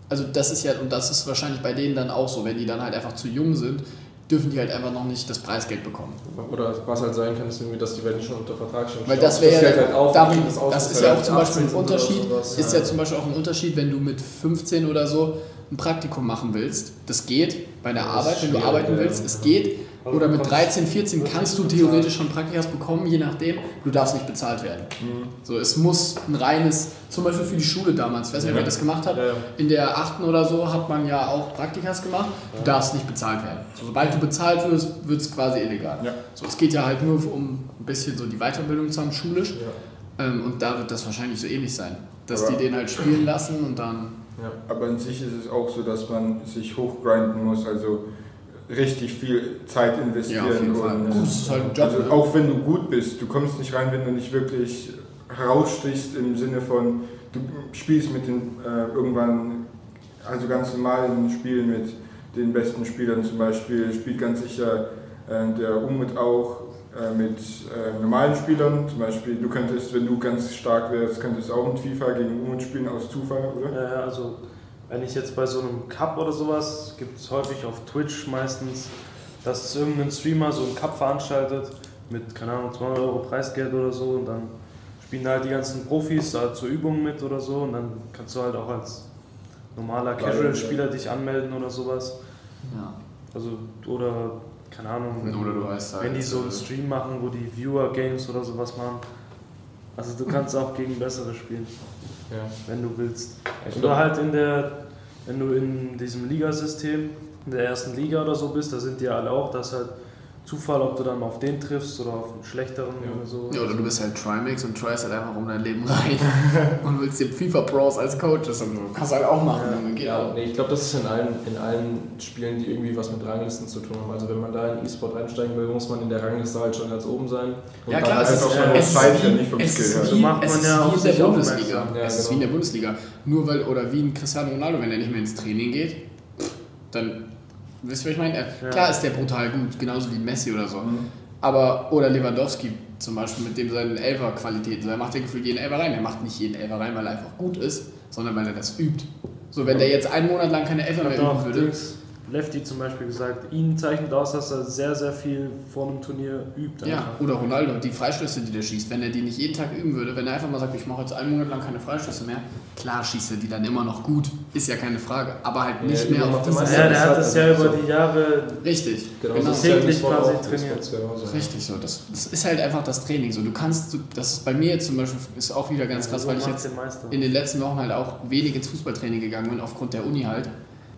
Also das ist ja, und das ist wahrscheinlich bei denen dann auch so, wenn die dann halt einfach zu jung sind, dürfen die halt einfach noch nicht das Preisgeld bekommen. Oder was halt sein kann, ist irgendwie, dass die werden schon unter Vertrag stehen. Weil das wäre ja, halt auf, darum, das wenn ist ja auch zum Beispiel 18 ein Unterschied, ist ja zum Beispiel auch ein Unterschied, wenn du mit 15 oder so ein Praktikum machen willst. Das geht bei der Das Arbeit, wenn du arbeiten ja. willst, es geht. Oder mit kommst- 13, 14 wird kannst du theoretisch schon Praktikas bekommen, je nachdem. Du darfst nicht bezahlt werden. Mhm. So, es muss ein reines, zum Beispiel für die Schule damals, ich weiß nicht, wer Ja. das gemacht hat, Ja, ja. in der 8. oder so hat man ja auch Praktikas gemacht. Du darfst nicht bezahlt werden. So, sobald du bezahlt wirst, wird es quasi illegal. Ja. So, es geht ja halt nur um ein bisschen so die Weiterbildung zu haben, schulisch. Ja. Ähm, und da wird das wahrscheinlich so ähnlich sein. Dass Aber- die den halt spielen lassen und dann. Ja. Aber an sich ist es auch so, dass man sich hochgrinden muss, also richtig viel Zeit investieren. Ja, und Gut, ist halt ein Job. also ne? auch wenn du gut bist, du kommst nicht rein, wenn du nicht wirklich herausstichst im Sinne von, du spielst mit den äh, irgendwann, also ganz normal in Spielen mit den besten Spielern zum Beispiel, spielt ganz sicher äh, der Umut auch äh, mit äh, normalen Spielern, zum Beispiel du könntest, wenn du ganz stark wärst, könntest auch mit FIFA gegen Umut spielen aus Zufall, oder? Äh, also, wenn ich jetzt bei so einem Cup oder sowas, gibt es häufig auf Twitch meistens, dass irgendein Streamer so einen Cup veranstaltet mit, keine Ahnung, 200 Euro Preisgeld oder so und dann spielen da halt die ganzen Profis da zur Übung mit oder so und dann kannst du halt auch als normaler Casual-Spieler dich anmelden oder sowas. Ja. Also, oder, keine Ahnung, Oder du weißt halt. wenn die so einen Stream machen, wo die Viewer-Games oder sowas machen. Also du kannst auch gegen bessere spielen, Ja. wenn du willst. Ich Oder halt in der, wenn du in diesem Ligasystem, in der ersten Liga oder so bist, da sind die alle auch, das ist halt Zufall, ob du dann auf den triffst oder auf einen schlechteren Ja. oder so. Ja, oder du bist halt Trimax und tryst halt einfach um dein Leben rein (laughs) und willst den FIFA Pros als Coaches und so. Kannst halt auch machen, Ja. Geht Ja, auch. nee, ich glaube, das ist in allen, in allen Spielen, die irgendwie was mit Ranglisten zu tun haben. Also wenn man da in E-Sport einsteigen will, muss man in der Rangliste halt schon ganz oben sein. Und Ja dann klar, halt es ist, auch schon es ist ja wie, nicht vom es Skill ist wie, So macht es man ist ja in der Bundesliga. Ja, es ist genau. wie in der Bundesliga. Nur weil, oder wie ein Cristiano Ronaldo, wenn er nicht mehr ins Training geht, dann, wisst ihr, was ich meine? Ja. Klar ist der brutal gut, genauso wie Messi oder so. Mhm. Aber, oder Lewandowski zum Beispiel mit dem seinen Elfer-Qualitäten. So, er macht ja gefühlt jeden Elfer rein. Er macht nicht jeden Elfer rein, weil er einfach gut ist, sondern weil er das übt. So, wenn der jetzt einen Monat lang keine Elfer mehr üben würde, Dings, Lefty zum Beispiel gesagt, ihn zeichnet aus, dass er sehr, sehr viel vor einem Turnier übt. Ja, einfach. oder Ronaldo, die Freistöße, die der schießt, wenn er die nicht jeden Tag üben würde, wenn er einfach mal sagt, ich mache jetzt einen Monat lang keine Freistöße mehr, klar schießt er die dann immer noch gut, ist ja keine Frage, aber halt nicht Ja, mehr auf er diese meistens. Ja, das der hat das ja so. über die Jahre Richtig, Genau, genau. das ist ja täglich voll quasi trainiert. Genauso. Richtig so. Das, das ist halt einfach das Training so. Du kannst, du, das ist bei mir jetzt zum Beispiel, ist auch wieder ganz krass, weil ich jetzt in den letzten Wochen halt auch wenig ins Fußballtraining gegangen bin, aufgrund der Uni halt,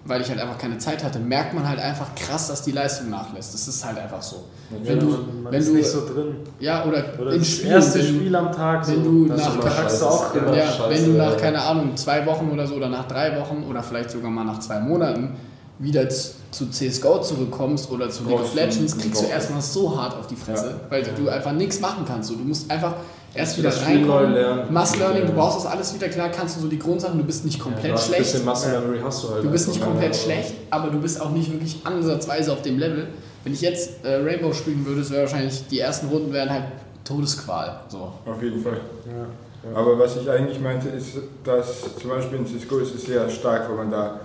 weil ich halt einfach keine Zeit hatte, merkt man halt einfach krass, dass die Leistung nachlässt. Das ist halt einfach so. Wenn Ja, du, man, wenn ist du, nicht so drin. ja, oder, Oder in das Spielen, erste wenn Spiel am Tag, wenn so, du nach- du auch immer ja, scheiße, wenn du nach, ja. keine Ahnung, zwei Wochen oder so oder nach drei Wochen oder vielleicht sogar mal nach zwei Monaten wieder zu, CSGO zurückkommst oder zu League of Legends, kriegst du erstmal so hart auf die Fresse, weil du einfach nichts machen kannst. Du musst einfach erst wieder Das Spiel neu reinkommen. lernen. Muscle Learning, du Ja. brauchst das alles wieder klar, kannst du so die Grundsachen, du bist nicht komplett Ein schlecht. bisschen Muscle Memory hast du halt. Du bist nicht einfach. komplett Ja, schlecht, aber du bist auch nicht wirklich ansatzweise auf dem Level. Wenn ich jetzt äh, Rainbow spielen würde, es wäre wahrscheinlich, die ersten Runden wären halt Todesqual. So. Auf jeden Fall. Ja. Aber was ich eigentlich meinte, ist, dass zum Beispiel in Cisco ist es sehr stark, weil man da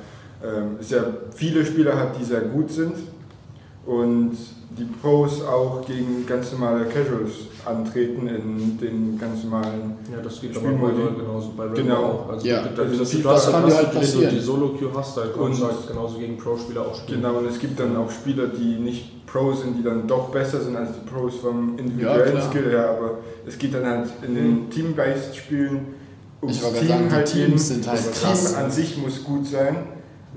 ähm, sehr viele Spieler hat, die sehr gut sind und die Pros auch gegen ganz normale Casuals antreten in den ganz normalen. Ja, das geht aber Spielmodi. bei LoL genauso. Bei Rainbow Genau. auch. Also Ja. du, Also das, du hast halt, halt passieren. die Solo-Queue hast, du Und- halt genauso gegen Pro-Spieler auch spielen. Genau, und es gibt dann auch Spieler, die nicht Pro sind, die dann doch besser sind als die Pros vom Ja, individuellen klar. Skill her, aber es geht dann halt in den Team-Based Spielen ums Team sagen, die halt Teams eben. sind halt das krass. Team an sich muss gut sein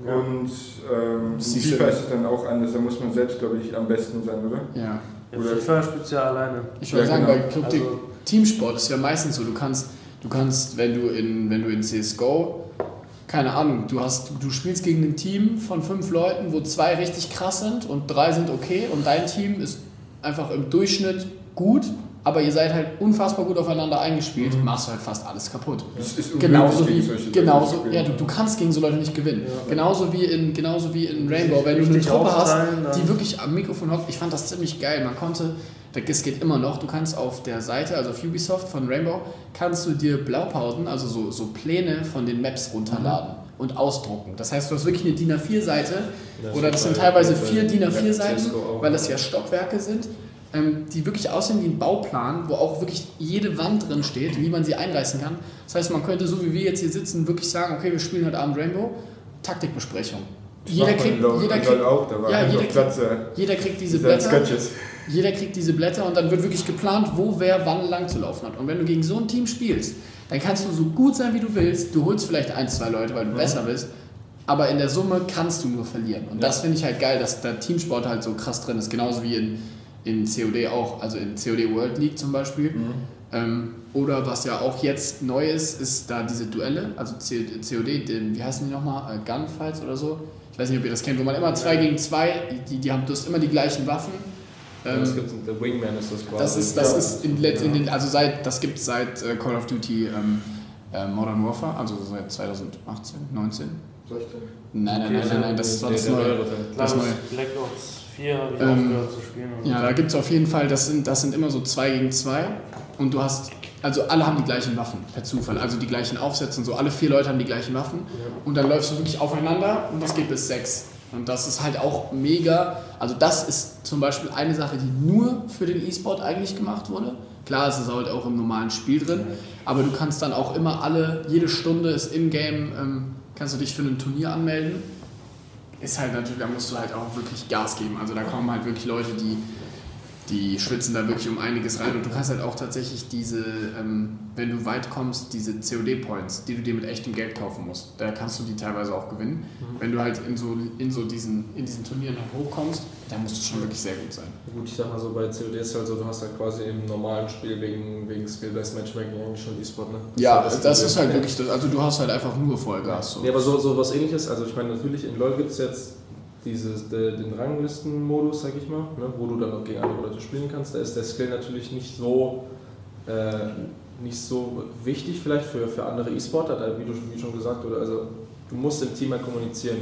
Ja. und ähm, FIFA ist es dann auch anders, da muss man selbst, glaube ich, am besten sein, oder? Ja. Ja, Oder- FIFA spielst du ja alleine. Ich würde Ja, sagen, genau. dir, Also- Teamsport ist ja meistens so, du kannst, du kannst, wenn du in, wenn du in CSGO, keine Ahnung, du hast, du spielst gegen ein Team von fünf Leuten, wo zwei richtig krass sind und drei sind okay und dein Team ist einfach im Durchschnitt gut, aber ihr seid halt unfassbar gut aufeinander eingespielt, Mhm. machst du halt fast alles kaputt. Das ist Genauso wie, Leute genauso, spielen. ja, du, du kannst gegen so Leute nicht gewinnen. Ja. Genauso wie in, genauso wie in Rainbow, wenn du eine Truppe hast, die wirklich am Mikrofon hockt. Ich fand das ziemlich geil. Man konnte, das geht immer noch, du kannst auf der Seite, also auf Ubisoft von Rainbow, kannst du dir Blaupausen, also so, so Pläne von den Maps runterladen und ausdrucken. Das heißt, du hast wirklich eine DIN A4-Seite Ja, oder das sind teilweise vier DIN ja, A4-Seiten, CS:GO auch. weil das ja Stockwerke sind, ähm, die wirklich aussehen wie ein Bauplan, wo auch wirklich jede Wand drin steht, wie man sie einreißen kann. Das heißt, man könnte, so wie wir jetzt hier sitzen, wirklich sagen, okay, wir spielen heute Abend Rainbow, Taktikbesprechung. Jeder kriegt, jeder kriegt, auch, ja, jeder äh, jeder kriegt diese Blätter. Sketches. Jeder kriegt diese Blätter und dann wird wirklich geplant, wo wer wann lang zu laufen hat. Und wenn du gegen so ein Team spielst, dann kannst du so gut sein, wie du willst. Du holst vielleicht ein, zwei Leute, weil du besser bist. Aber in der Summe kannst du nur verlieren. Und das finde ich halt geil, dass der Teamsport halt so krass drin ist. Genauso wie in, in COD auch. Also in COD World League zum Beispiel. Ähm, oder was ja auch jetzt neu ist, ist da diese Duelle. Also COD, den, wie heißen die nochmal? Äh, Gunfights oder so. Ich weiß nicht, ob ihr das kennt, wo man immer zwei gegen zwei, die, die haben, du hast immer die gleichen Waffen. Ähm, das gibt's, der Wingman ist das quasi. das ist, das ist in, in den, also seit, das gibt es seit äh, Call of Duty ähm, äh, Modern Warfare, also seit 2018, 19. Nein, nein, nein, nein, nein, das war das neue. Das neue. Black Ops 4 habe ich Ähm, aufgehört zu spielen. und Ja, da gibt es auf jeden Fall, das sind, das sind immer so zwei gegen zwei. Und du hast, also alle haben die gleichen Waffen per Zufall, also die gleichen Aufsätze und so, alle vier Leute haben die gleichen Waffen. Und dann läufst du wirklich aufeinander und das geht bis sechs. Und das ist halt auch mega, also das ist zum Beispiel eine Sache, die nur für den E-Sport eigentlich gemacht wurde. Klar, es ist halt auch im normalen Spiel drin, aber du kannst dann auch immer alle, jede Stunde ist in-game, ähm, kannst du dich für ein Turnier anmelden ist halt natürlich, da musst du halt auch wirklich Gas geben. Also da kommen halt wirklich Leute, die, die schwitzen da wirklich um einiges rein. Und du kannst halt auch tatsächlich diese, ähm, wenn du weit kommst, diese COD-Points, die du dir mit echtem Geld kaufen musst, da kannst du die teilweise auch gewinnen. Wenn du halt in so, in so diesen, in diesen Turnieren halt hochkommst, da musst du schon wirklich sehr gut sein. Gut, ich sag mal so, bei COD ist halt so, du hast halt quasi im normalen Spiel wegen, wegen Skill-Based Matchmaking eigentlich schon E-Sport, ne? Ja, halt das Problem. ist halt wirklich, das, also du hast halt einfach nur Vollgas. So. Ja, aber so, so was ähnliches, also ich meine, natürlich in LoL gibt es jetzt dieses, de, den Ranglistenmodus, sag ich mal, ne, wo du dann auch gegen andere Leute spielen kannst. Da ist der Skill natürlich nicht so, äh, nicht so wichtig vielleicht für, für andere E-Sportler, wie du wie schon gesagt oder also du musst im Team halt kommunizieren.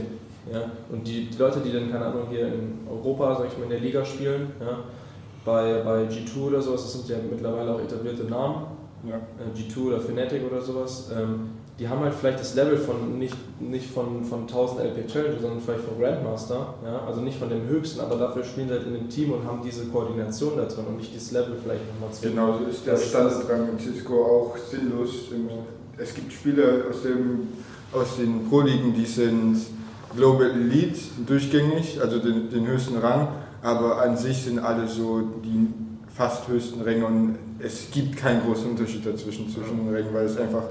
Ja? Und die, die Leute, die dann, keine Ahnung, hier in Europa, sag ich mal, in der Liga spielen, ja, bei, bei G2 oder sowas, das sind ja mittlerweile auch etablierte Namen. Ja. äh, G2 oder Fnatic oder sowas, ähm, die haben halt vielleicht das Level von nicht, nicht von, von 1000 LP Challenger, sondern vielleicht von Grandmaster, ja? also nicht von dem höchsten, aber dafür spielen sie halt in dem Team und haben diese Koordination da drin und nicht dieses Level vielleicht nochmal zu. Genau, so ist der Standardrang in Cisco auch sinnlos. Es gibt Spieler aus, dem, aus den Pro-Ligen, die sind Global Elite durchgängig, also den, den höchsten Rang, aber an sich sind alle so die fast höchsten Ränge und es gibt keinen großen Unterschied dazwischen zwischen den Rängen, weil es einfach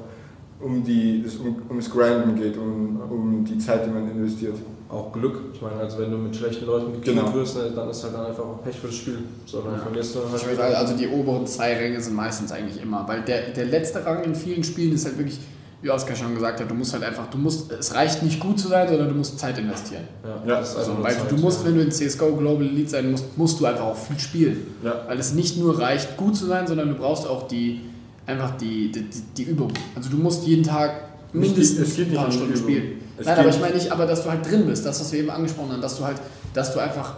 um, die, es um, ums Grinden geht, um, um die Zeit, die man investiert. Auch Glück, ich meine, also wenn du mit schlechten Leuten gekillt Genau. wirst, ne, dann ist halt dann einfach auch Pech für das Spiel. So, dann Ja. verlierst du halt Ich würde sagen, also die oberen zwei Ränge sind meistens eigentlich immer, weil der, der letzte Rang in vielen Spielen ist halt wirklich, wie Oskar schon gesagt hat, du musst halt einfach, du musst, es reicht nicht gut zu sein, sondern du musst Zeit investieren. Ja, Ja, das ist Also, nur weil Zeit, du musst, ja. wenn du in CSGO Global Elite sein musst, musst du einfach auch viel spielen. Ja. Weil es nicht nur reicht, gut zu sein, sondern du brauchst auch die, einfach die, die, die, Übung. Also du musst jeden Tag mindestens ein paar Stunden spielen. Es Nein, aber ich meine nicht, aber dass du halt drin bist, das, was wir eben angesprochen haben, dass du halt, dass du einfach,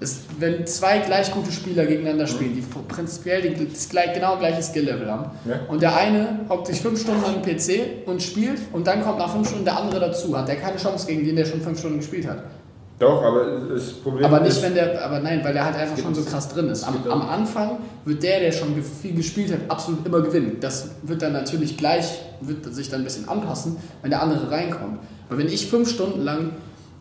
es, wenn zwei gleich gute Spieler gegeneinander spielen, die prinzipiell die, das gleich, genau gleiche Skill-Level haben, Ja. und der eine hockt sich fünf Stunden an den PC und spielt und dann kommt nach fünf Stunden der andere dazu, hat der keine Chance gegen den, der schon fünf Stunden gespielt hat. Doch, aber das Problem Aber nicht, ist, wenn der, aber nein, weil der halt einfach schon so krass drin ist. Am, am Anfang wird der, der schon viel gespielt hat, absolut immer gewinnen. Das wird dann natürlich gleich, wird sich dann ein bisschen anpassen, wenn der andere reinkommt. Aber wenn ich fünf Stunden lang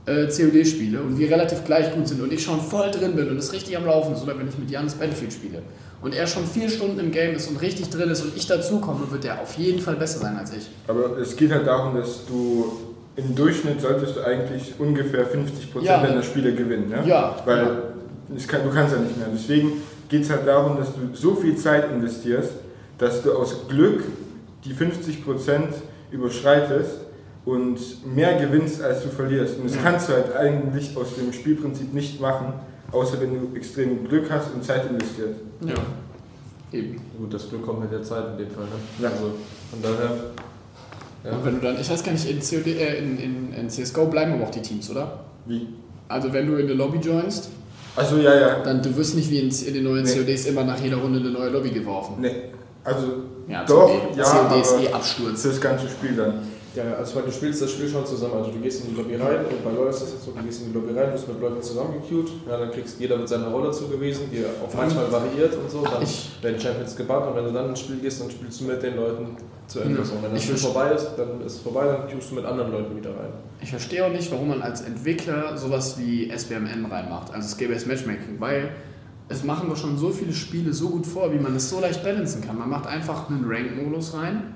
äh, COD spiele und wir relativ gleich gut sind und ich schon voll drin bin und es richtig am Laufen ist, oder wenn ich mit Janis Battlefield spiele und er schon vier Stunden im Game ist und richtig drin ist und ich dazukomme, wird er auf jeden Fall besser sein als ich. Aber es geht halt darum, dass du im Durchschnitt solltest du eigentlich ungefähr 50% Ja. deiner Spiele gewinnen. Ne? Ja. Weil Ja. kann, du kannst ja nicht mehr. Deswegen geht es halt darum, dass du so viel Zeit investierst, dass du aus Glück die 50% überschreitest und mehr gewinnst, als du verlierst. Und das kannst du halt eigentlich aus dem Spielprinzip nicht machen, außer wenn du extrem Glück hast und Zeit investierst. Ja. Eben. Gut, das Glück kommt mit der Zeit in dem Fall. Ne? Ja. Also von daher. Ja. Und wenn du dann, ich weiß gar nicht, in, COD, äh, in, in, in CSGO bleiben aber auch die Teams, oder? Wie? Also wenn du in eine Lobby joinst, Also ja, ja. dann du wirst nicht wie in, in den neuen Nee. CODs immer nach jeder Runde eine neue Lobby geworfen. Nee. Also Ja, Doch, COD, ja, COD ist aber- eh Absturz. das ganze Spiel dann. Ja, also du spielst das Spiel schon zusammen. Also du gehst in die Lobby rein und bei LoL ist das jetzt so, du gehst in die Lobby rein, wirst mit Leuten zusammengequeued, ja, dann kriegst jeder mit seiner Rolle zugewiesen, die auch manchmal variiert und so. Dann werden Champions gebannt und wenn du dann ins Spiel gehst, dann spielst du mit den Leuten zu Ende. Und wenn das Ich Spiel vorbei ist, dann ist es vorbei, dann queuest du mit anderen Leuten wieder rein. Ich verstehe auch nicht, warum man als Entwickler sowas wie SBMM reinmacht, also Skill-Based Matchmaking, weil es machen doch schon so viele Spiele so gut vor, wie man es so leicht balancen kann. Man macht einfach einen Rank-Modus rein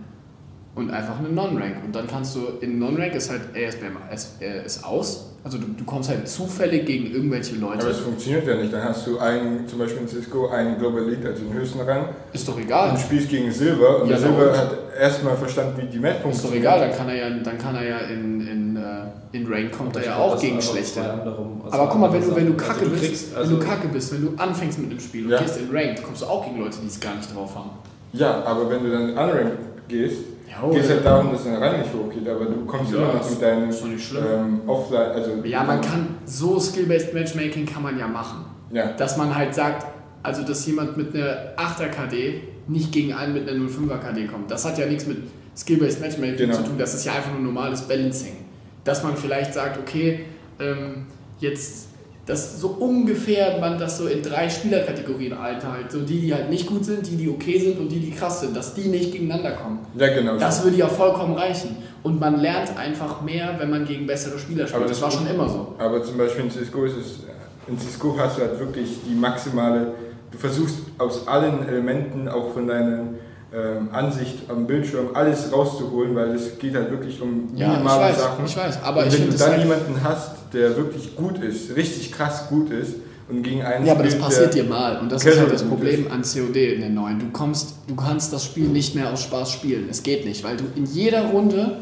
und einfach einen Non-Rank. Und dann kannst du, in Non-Rank ist halt ASBM ist, äh, ist aus, also du, du kommst halt zufällig gegen irgendwelche Leute. Aber es funktioniert ja nicht. Dann hast du einen, zum Beispiel in Cisco, einen Global Elite, also den höchsten Rang, ist doch und egal. spielst gegen Silber. Und Ja, Silber und? hat erstmal verstanden, wie die Map Ist doch funktioniert. egal, dann kann er ja, dann kann er ja in, in, äh, in Rank kommt er ja auch gegen schlechte. also Aber guck mal, wenn du, wenn du kacke Also du bist, kriegst, also wenn du kacke bist, wenn du anfängst mit dem Spiel und Ja. gehst in Ranked, kommst du auch gegen Leute, die es gar nicht drauf haben. Ja, aber wenn du dann unranked gehst, Ja, geht es halt darum, dass dein Rang nicht hochgeht. Aber du kommst Ja, immer noch mit schlimm. ähm, Offline, also Ja, man kann so Skill-Based Matchmaking kann man ja machen. Ja, Dass man halt sagt, also dass jemand mit einer 8er KD nicht gegen einen mit einer 05er KD kommt. Das hat ja nichts mit Skill-Based Matchmaking Genau. zu tun, das ist ja einfach nur normales Balancing. Dass man vielleicht sagt, okay, ähm, jetzt, dass so ungefähr man das so in drei Spielerkategorien einteilt. So die, die halt nicht gut sind, die, die okay sind und die, die krass sind, dass die nicht gegeneinander kommen. ja genau. Das würde ja vollkommen reichen. Und man lernt einfach mehr, wenn man gegen bessere Spieler spielt. Aber das, das war schon immer so. Aber zum Beispiel in Cisco ist es, in Cisco hast du halt wirklich die maximale, du versuchst aus allen Elementen, auch von deiner ähm, Ansicht am Bildschirm, alles rauszuholen, weil es geht halt wirklich um Ja, ich minimale weiß, Sachen. ich weiß. Aber und wenn du dann halt, jemanden hast, der wirklich gut ist, richtig krass gut ist und gegen einen Ja, aber das spielt, passiert dir mal. Und das ist halt das Problem an COD in den neuen. Du kommst, du kannst das Spiel nicht mehr aus Spaß spielen. Es geht nicht, weil du in jeder Runde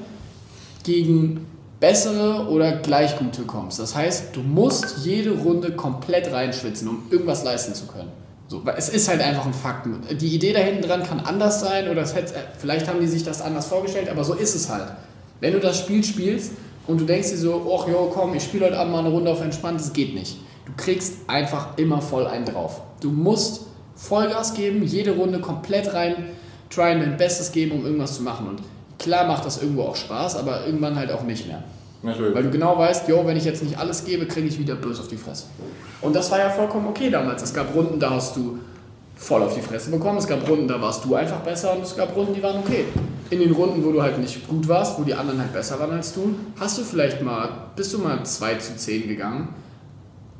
gegen bessere oder gleich gute kommst. Das heißt, du musst jede Runde komplett reinschwitzen, um irgendwas leisten zu können. So, es ist halt einfach ein Fakt. Die Idee da hinten dran kann anders sein oder hätte, vielleicht haben die sich das anders vorgestellt, aber so ist es halt. Wenn du das Spiel spielst und du denkst dir so, ach jo, komm, ich spiele heute Abend mal eine Runde auf entspannt, das geht nicht. Du kriegst einfach immer voll einen drauf. Du musst Vollgas geben, jede Runde komplett rein, tryen dein Bestes geben, um irgendwas zu machen. Und klar macht das irgendwo auch Spaß, aber irgendwann halt auch nicht mehr. Natürlich. Weil du genau weißt, jo, wenn ich jetzt nicht alles gebe, kriege ich wieder böse auf die Fresse. Und das war ja vollkommen okay damals. Es gab Runden, da hast du voll auf die Fresse bekommen. Es gab Runden, da warst du einfach besser und es gab Runden, die waren okay. In den Runden, wo du halt nicht gut warst, wo die anderen halt besser waren als du, hast du vielleicht mal, bist du mal 2 zu 10 gegangen,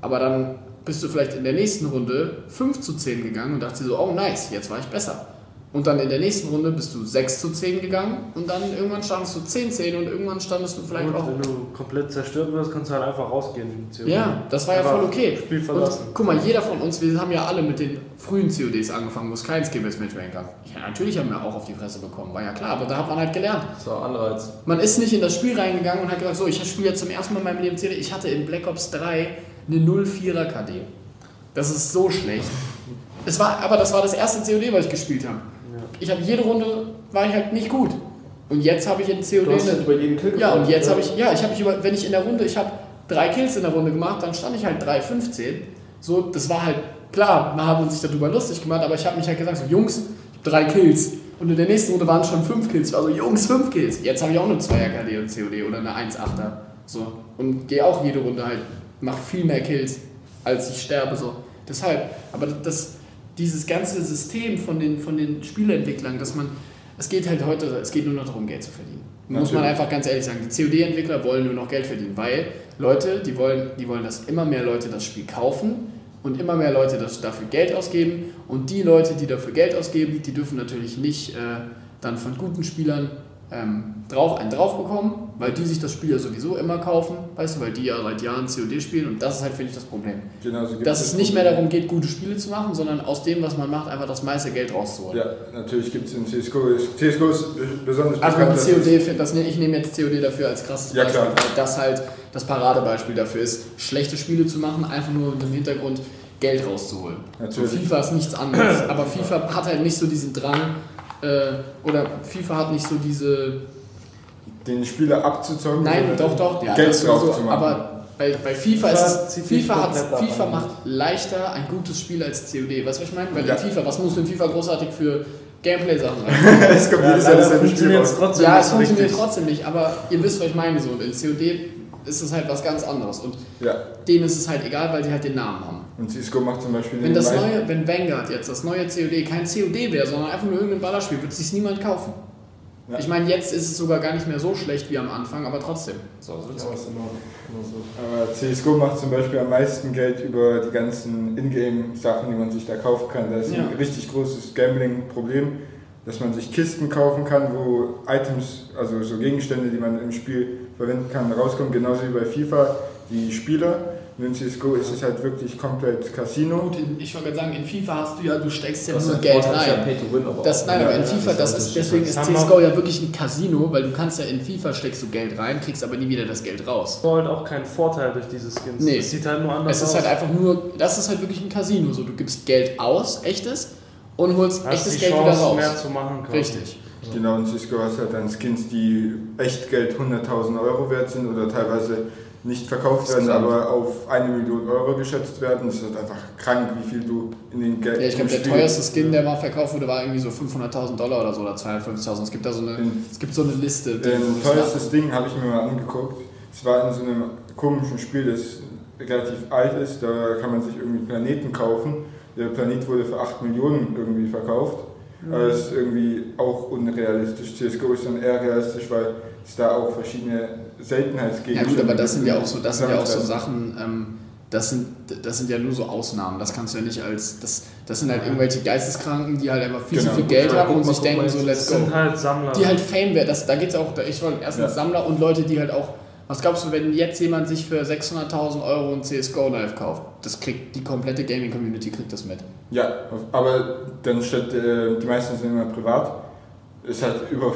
aber dann bist du vielleicht in der nächsten Runde 5 zu 10 gegangen und dachtest dir so, oh nice, jetzt war ich besser. Und dann in der nächsten Runde bist du 6 zu 10 gegangen und dann irgendwann standest du 10 10 und irgendwann standest du vielleicht Gut, auch wenn du komplett zerstört wirst, kannst du halt einfach rausgehen. ja, das war ja Einfach voll okay. Spiel Und verlassen. guck mal, jeder von uns, wir haben ja alle mit den frühen CODs angefangen, wo es kein Skill-Based Matchmaking gab. Ja, natürlich haben wir auch auf die Fresse bekommen, war ja klar, aber da hat man halt gelernt. Das war Anreiz. Man ist nicht in das Spiel reingegangen und hat gesagt, so, ich spiele jetzt zum ersten Mal in meinem Leben COD. Ich hatte in Black Ops 3 eine 04er KD. Das ist so schlecht. Es war, aber das war das erste COD, was ich gespielt habe. Ich habe jede Runde, war ich halt nicht gut. Und jetzt habe ich in COD Du hast über jeden Kill ja, und jetzt habe ich, ja, ich habe mich über, wenn ich in der Runde, ich habe drei Kills in der Runde gemacht, dann stand ich halt 3,15. So, das war halt, klar, man hat sich darüber lustig gemacht, aber ich habe mich halt gesagt, so, Jungs, drei Kills. Und in der nächsten Runde waren es schon fünf Kills. Ich war so, Jungs, fünf Kills. Jetzt habe ich auch eine 2er KD und COD oder eine 1,8er. So. Und gehe auch jede Runde halt, mach viel mehr Kills, als ich sterbe. So. Deshalb, aber das, dieses ganze System von den, von den Spieleentwicklern, dass man, es geht halt heute, es geht nur noch darum, Geld zu verdienen. Muss man Natürlich. einfach ganz ehrlich sagen. Die COD-Entwickler wollen nur noch Geld verdienen, weil Leute, die wollen, die wollen, dass immer mehr Leute das Spiel kaufen und immer mehr Leute das, dafür Geld ausgeben. Und die Leute, die dafür Geld ausgeben, die dürfen natürlich nicht äh, dann von guten Spielern ähm, drauf, einen drauf bekommen, weil die sich das Spiel ja sowieso immer kaufen, weißt du, weil die ja seit Jahren COD spielen und das ist halt, finde ich, das Problem. Genauso gibt Dass es nicht mehr darum geht, gute Spiele zu machen, sondern aus dem, was man macht, einfach das meiste Geld rauszuholen. Ja, natürlich gibt es in CSGO. CSGO ist besonders Also bekannt. COD, das, ich nehme jetzt COD dafür als krasses Ja, Beispiel, klar. weil das halt das Paradebeispiel dafür ist, schlechte Spiele zu machen, einfach nur mit dem Hintergrund Geld rauszuholen. Natürlich. So FIFA ist nichts anderes, aber FIFA hat halt nicht so diesen Drang, äh, oder FIFA hat nicht so diese, den Spieler abzuzocken. nein, doch, doch, ja, Geld das drauf machen. aber bei, bei FIFA, FIFA ist es, FIFA, hat, FIFA macht leichter ein gutes Spiel als COD, weißt du, was ich meine? Weil Ja. in FIFA, was musst du in FIFA großartig für Gameplay-Sachen rein? (laughs) es kommt Ja, jedes Jahr Spiel funktioniert trotzdem Ja, nicht es funktioniert richtig. trotzdem nicht, aber ihr wisst, was ich meine. So. In COD ist es halt was ganz anderes. Und Ja, denen ist es halt egal, weil die halt den Namen haben. und CSGO macht zum Beispiel Wenn das neue, wenn Vanguard jetzt das neue COD kein COD wäre, sondern einfach nur irgendein Ballerspiel, würde sich niemand kaufen. Ja. Ich meine, jetzt ist es sogar gar nicht mehr so schlecht wie am Anfang, aber trotzdem. So, so Ja, es. ist immer, immer so. Aber CSGO macht zum Beispiel am meisten Geld über die ganzen Ingame-Sachen, die man sich da kaufen kann. Da ist Ja. ein richtig großes Gambling-Problem, dass man sich Kisten kaufen kann, wo Items, also so Gegenstände, die man im Spiel verwenden kann, rauskommen. Genauso wie bei FIFA die Spieler. In CSGO ist es halt wirklich komplett Casino. Gut, ich wollte gerade sagen, in FIFA hast du ja, du steckst ja Das nur Geld ja rein. Pay to Win, aber Das, nein, aber in Ja, FIFA, das das ist deswegen ist Das CSGO ja wirklich ein Casino, weil du kannst ja in FIFA steckst du Geld rein, kriegst aber nie wieder das Geld raus. Du hast halt auch keinen Vorteil durch diese Skins. Nee. Es sieht halt nur anders Es ist aus. halt einfach nur, das ist halt wirklich ein Casino. So, du gibst Geld aus, echtes, und holst hast echtes die Geld Chance, wieder raus. mehr zu machen. quasi. Richtig. Genau, in CSGO hast du halt dann Skins, die echt Geld 100.000 Euro wert sind oder teilweise nicht verkauft werden, aber auf eine Million Euro geschätzt werden. Das ist halt einfach krank, wie viel du in den Geld Ja, ich glaube, der teuerste Skin, der mal verkauft wurde, war irgendwie so 500.000 Dollar oder so oder 250.000. Es gibt da so eine, Den- es gibt so eine Liste. Ein teuerstes Ding habe ich mir mal angeguckt. Es war in so einem komischen Spiel, das relativ alt ist. Da kann man sich irgendwie Planeten kaufen. Der Planet wurde für 8 Millionen irgendwie verkauft. Aber das ist irgendwie auch unrealistisch. CSGO ist dann eher realistisch, weil es da auch verschiedene Ja Seltenheitsgegenstände gut, aber das sind gibt, ja auch so, das sind ja auch so Sachen, ähm, das sind, das sind ja nur so Ausnahmen. Das kannst du ja nicht als, das, das sind halt irgendwelche Geisteskranken, die halt einfach viel Genau. zu viel Geld Ja, haben und sich denken so, das let's Das go. sind halt Sammler. Die halt Fame werden, das, da geht es auch, ich wollte erstens Ja. Sammler und Leute, die halt auch, was glaubst du, wenn jetzt jemand sich für 600.000 Euro ein CSGO Knife kauft, das kriegt, die komplette Gaming-Community kriegt das mit. Ja, aber dann statt, äh, die meisten sind immer privat. Ist halt über,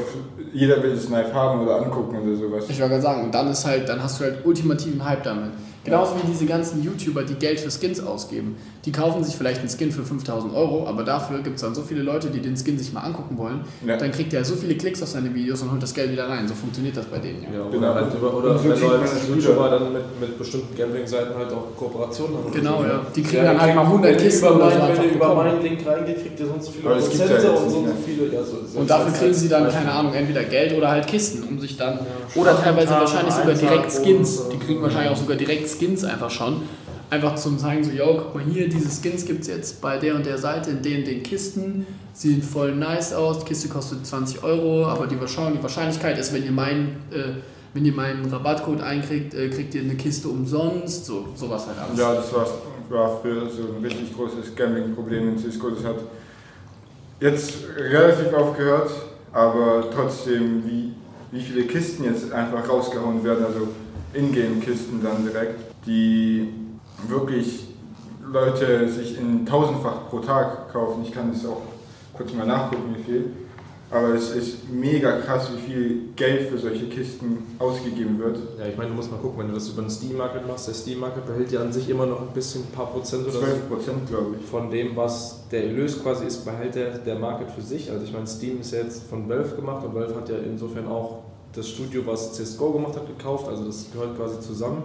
jeder will das Knife haben oder angucken oder sowas. Ich wollte gerade sagen, und dann ist halt, dann hast du halt ultimativen Hype damit. Genauso wie diese ganzen YouTuber, die Geld für Skins ausgeben. Die kaufen sich vielleicht einen Skin für 5000 Euro, aber dafür gibt es dann so viele Leute, die den Skin sich mal angucken wollen. Ja. Dann kriegt er so viele Klicks auf seine Videos und holt das Geld wieder rein. So funktioniert das bei denen. Ja. Ja, oder Genau. halt über, oder so wenn du als YouTuber dann mit, mit bestimmten Gambling-Seiten halt auch Kooperationen haben. Genau, oder so, ja. Die kriegen dann halt mal 100 wenn ihr Kisten über oder einfach Wenn ihr über meinen Link reingeht, kriegt ihr sonst so viele Aber ja Prozente jetzt und so so viele. Ja, so, so Und dafür kriegen sie dann, keine. Ahnung, entweder Geld oder halt Kisten, um sich dann. Ja, Oder teilweise wahrscheinlich sogar direkt Skins. Die oder kriegen wahrscheinlich auch sogar direkt Skins einfach schon. Einfach zum zeigen, so, yo, guck mal hier, diese Skins gibt es jetzt bei der und der Seite in den, den Kisten. Sehen voll nice aus. Die Kiste kostet 20 Euro, aber die die Wahrscheinlichkeit ist, wenn ihr meinen. Äh, wenn ihr meinen Rabattcode einkriegt, äh, kriegt ihr eine Kiste umsonst, so sowas halt alles. Ja, das war, war früher so ein richtig großes Gambling-Problem in Cisco. Das hat jetzt relativ aufgehört, aber trotzdem, wie, wie viele Kisten jetzt einfach rausgehauen werden, also Ingame-Kisten dann direkt, die wirklich Leute sich in tausendfach pro Tag kaufen. Ich kann das auch kurz mal nachgucken, wie viel. Aber es ist mega krass, wie viel Geld für solche Kisten ausgegeben wird. Ja, ich meine, du musst mal gucken, wenn du das über den Steam Market machst, der Steam Market behält ja an sich immer noch ein bisschen, ein paar Prozent oder so 12 Prozent, glaube ich. von dem, was der Erlös quasi ist, behält der, der Market für sich. Also ich meine, Steam ist ja jetzt von Valve gemacht und Valve hat ja insofern auch das Studio, was CSGO gemacht hat, gekauft. Also das gehört quasi zusammen.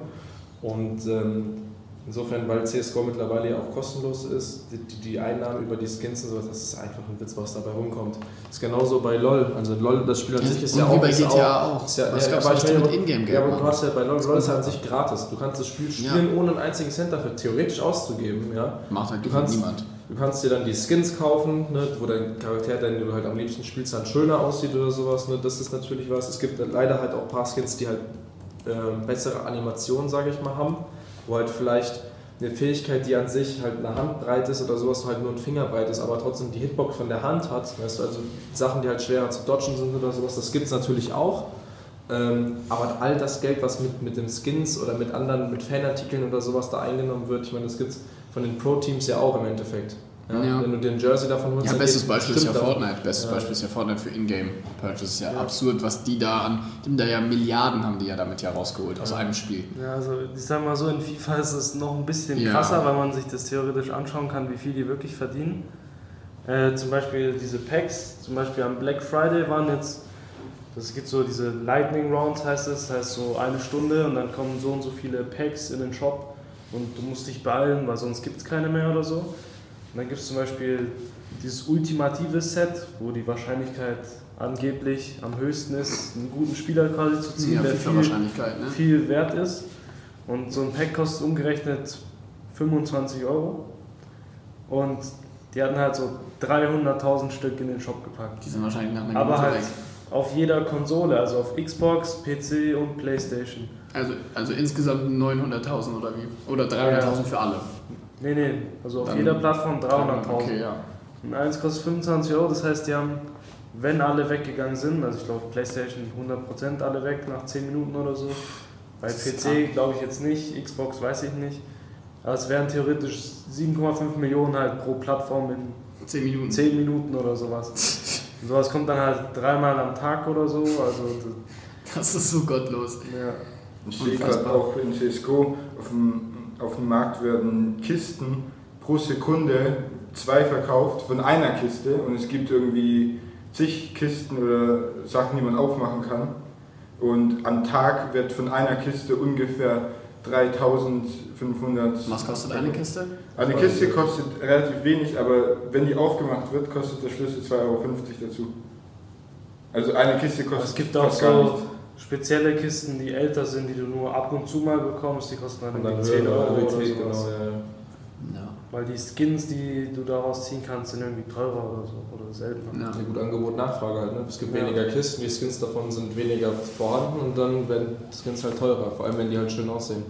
Und ähm, insofern, weil CSGO mittlerweile ja auch kostenlos ist, die, die, Einnahmen über die Skins und sowas, das ist einfach ein Witz, was dabei rumkommt. Das ist genauso bei LOL. Also LOL, das Spiel an sich ist Und ja auch... bei GTA auch. Ist ja, Was ja, gab's meine, mit Ingame-Geld Ja, aber du hast ja bei LOL, LOL ist ja an sich gratis. Du kannst das Spiel spielen, ohne einen einzigen Cent dafür theoretisch auszugeben. Ja? Macht halt Du kannst- niemand. Du kannst dir dann die Skins kaufen, ne, wo dein Charakter, den du halt am liebsten spielst, dann schöner aussieht oder sowas. Ne, das ist natürlich was. Es gibt leider halt auch ein paar Skins, die halt ähm, bessere Animationen, sage ich mal, haben. Wo halt vielleicht eine Fähigkeit, die an sich halt eine Handbreit ist oder sowas, halt nur ein Fingerbreit ist, aber trotzdem die Hitbox von der Hand hat. Weißt du, also Sachen, die halt schwerer zu dodgen sind oder sowas, das gibt es natürlich auch. Ähm, aber all das Geld, was mit, mit den Skins oder mit anderen, mit Fanartikeln oder sowas da eingenommen wird, ich meine, das gibt es von den Pro-Teams ja auch im Endeffekt. Ja? Ja. Wenn du den Jersey davon holst, Ja, bestes Beispiel ist ja Fortnite. Bestes Ja. Beispiel ist ja Fortnite für Ingame-Purchases. Ist ja, Ja. absurd, was die da an. Die haben da ja Milliarden haben die ja damit ja rausgeholt aus einem Spiel. Ja, also ich sag mal so, in FIFA ist es noch ein bisschen Ja. krasser, weil man sich das theoretisch anschauen kann, wie viel die wirklich verdienen. Äh, zum Beispiel diese Packs, zum Beispiel am Black Friday waren jetzt, es gibt so diese Lightning Rounds heißt es, das heißt so eine Stunde und dann kommen so und so viele Packs in den Shop und du musst dich beeilen, weil sonst gibt es keine mehr oder so. Und dann gibt es zum Beispiel dieses ultimative Set, wo die Wahrscheinlichkeit angeblich am höchsten ist, einen guten Spieler quasi zu ziehen, Ja, der viel, ne? viel wert ist. Und so ein Pack kostet umgerechnet 25 Euro. Und die hatten halt so 300.000 Stück in den Shop gepackt. Die sind wahrscheinlich nach einer Aber halt weg. auf jeder Konsole, also auf Xbox, PC und Playstation. Also, also insgesamt 900.000 oder wie? Oder 300.000 für alle. Nee, nee, also auf Dann- jeder Plattform 300.000. Okay, ja. Und eins kostet 25 Euro, das heißt, die haben, wenn alle weggegangen sind, also ich glaube Playstation 100% alle weg nach 10 Minuten oder so. Bei Das PC glaube ich jetzt nicht, Xbox weiß ich nicht. Aber es wären theoretisch 7,5 Millionen halt pro Plattform in 10 Minuten. 10 Minuten oder sowas. (laughs) Und sowas kommt dann halt dreimal am Tag oder so. Also, Das ist so gottlos. das- ja. Ich sehe gerade Unfassbar. auch in CSGO, auf dem, auf dem Markt werden Kisten pro Sekunde zwei verkauft von einer Kiste und es gibt irgendwie zig Kisten oder Sachen, die man aufmachen kann. Und am Tag wird von einer Kiste ungefähr 3500. Was kostet eine Kiste? Eine Kiste kostet relativ wenig, aber wenn die aufgemacht wird, kostet der Schlüssel 2,50 Euro dazu. Also eine Kiste kostet Es gibt auch fast gar so nichts. Spezielle Kisten, die älter sind, die du nur ab und zu mal bekommst. Die kosten dann, Und dann irgendwie 10 höhere Euro oder sowas. genau, ja, ja. Ja. Weil die Skins, die du daraus ziehen kannst, sind irgendwie teurer oder so oder seltener. ja. Ja, gut, Angebot, Nachfrage halt. Ne? Es gibt Ja. weniger Kisten, die Skins davon sind weniger vorhanden und dann werden Skins halt teurer, vor allem wenn die halt schön aussehen.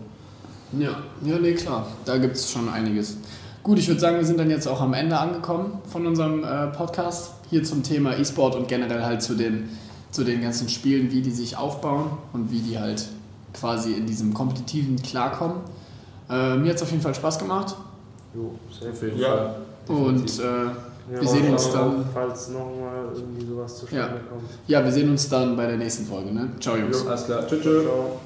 Ja, ja, nee, klar. Da gibt es schon einiges. Gut, ich würde sagen, wir sind dann jetzt auch am Ende angekommen von unserem äh, Podcast. Hier zum Thema E-Sport und generell halt zu den, zu den ganzen Spielen, wie die sich aufbauen und wie die halt quasi in diesem Kompetitiven klarkommen. Äh, mir hat es auf jeden Fall Spaß gemacht. Jo, safe. Auf jeden Ja. Fall. Und äh, Wir Wir sehen uns auch, dann- Falls nochmal irgendwie sowas zustande kommt. ja, wir sehen uns dann bei der nächsten Folge. Ne? Ciao, Jungs. Alles klar. Tschüss. tschüss. Ciao.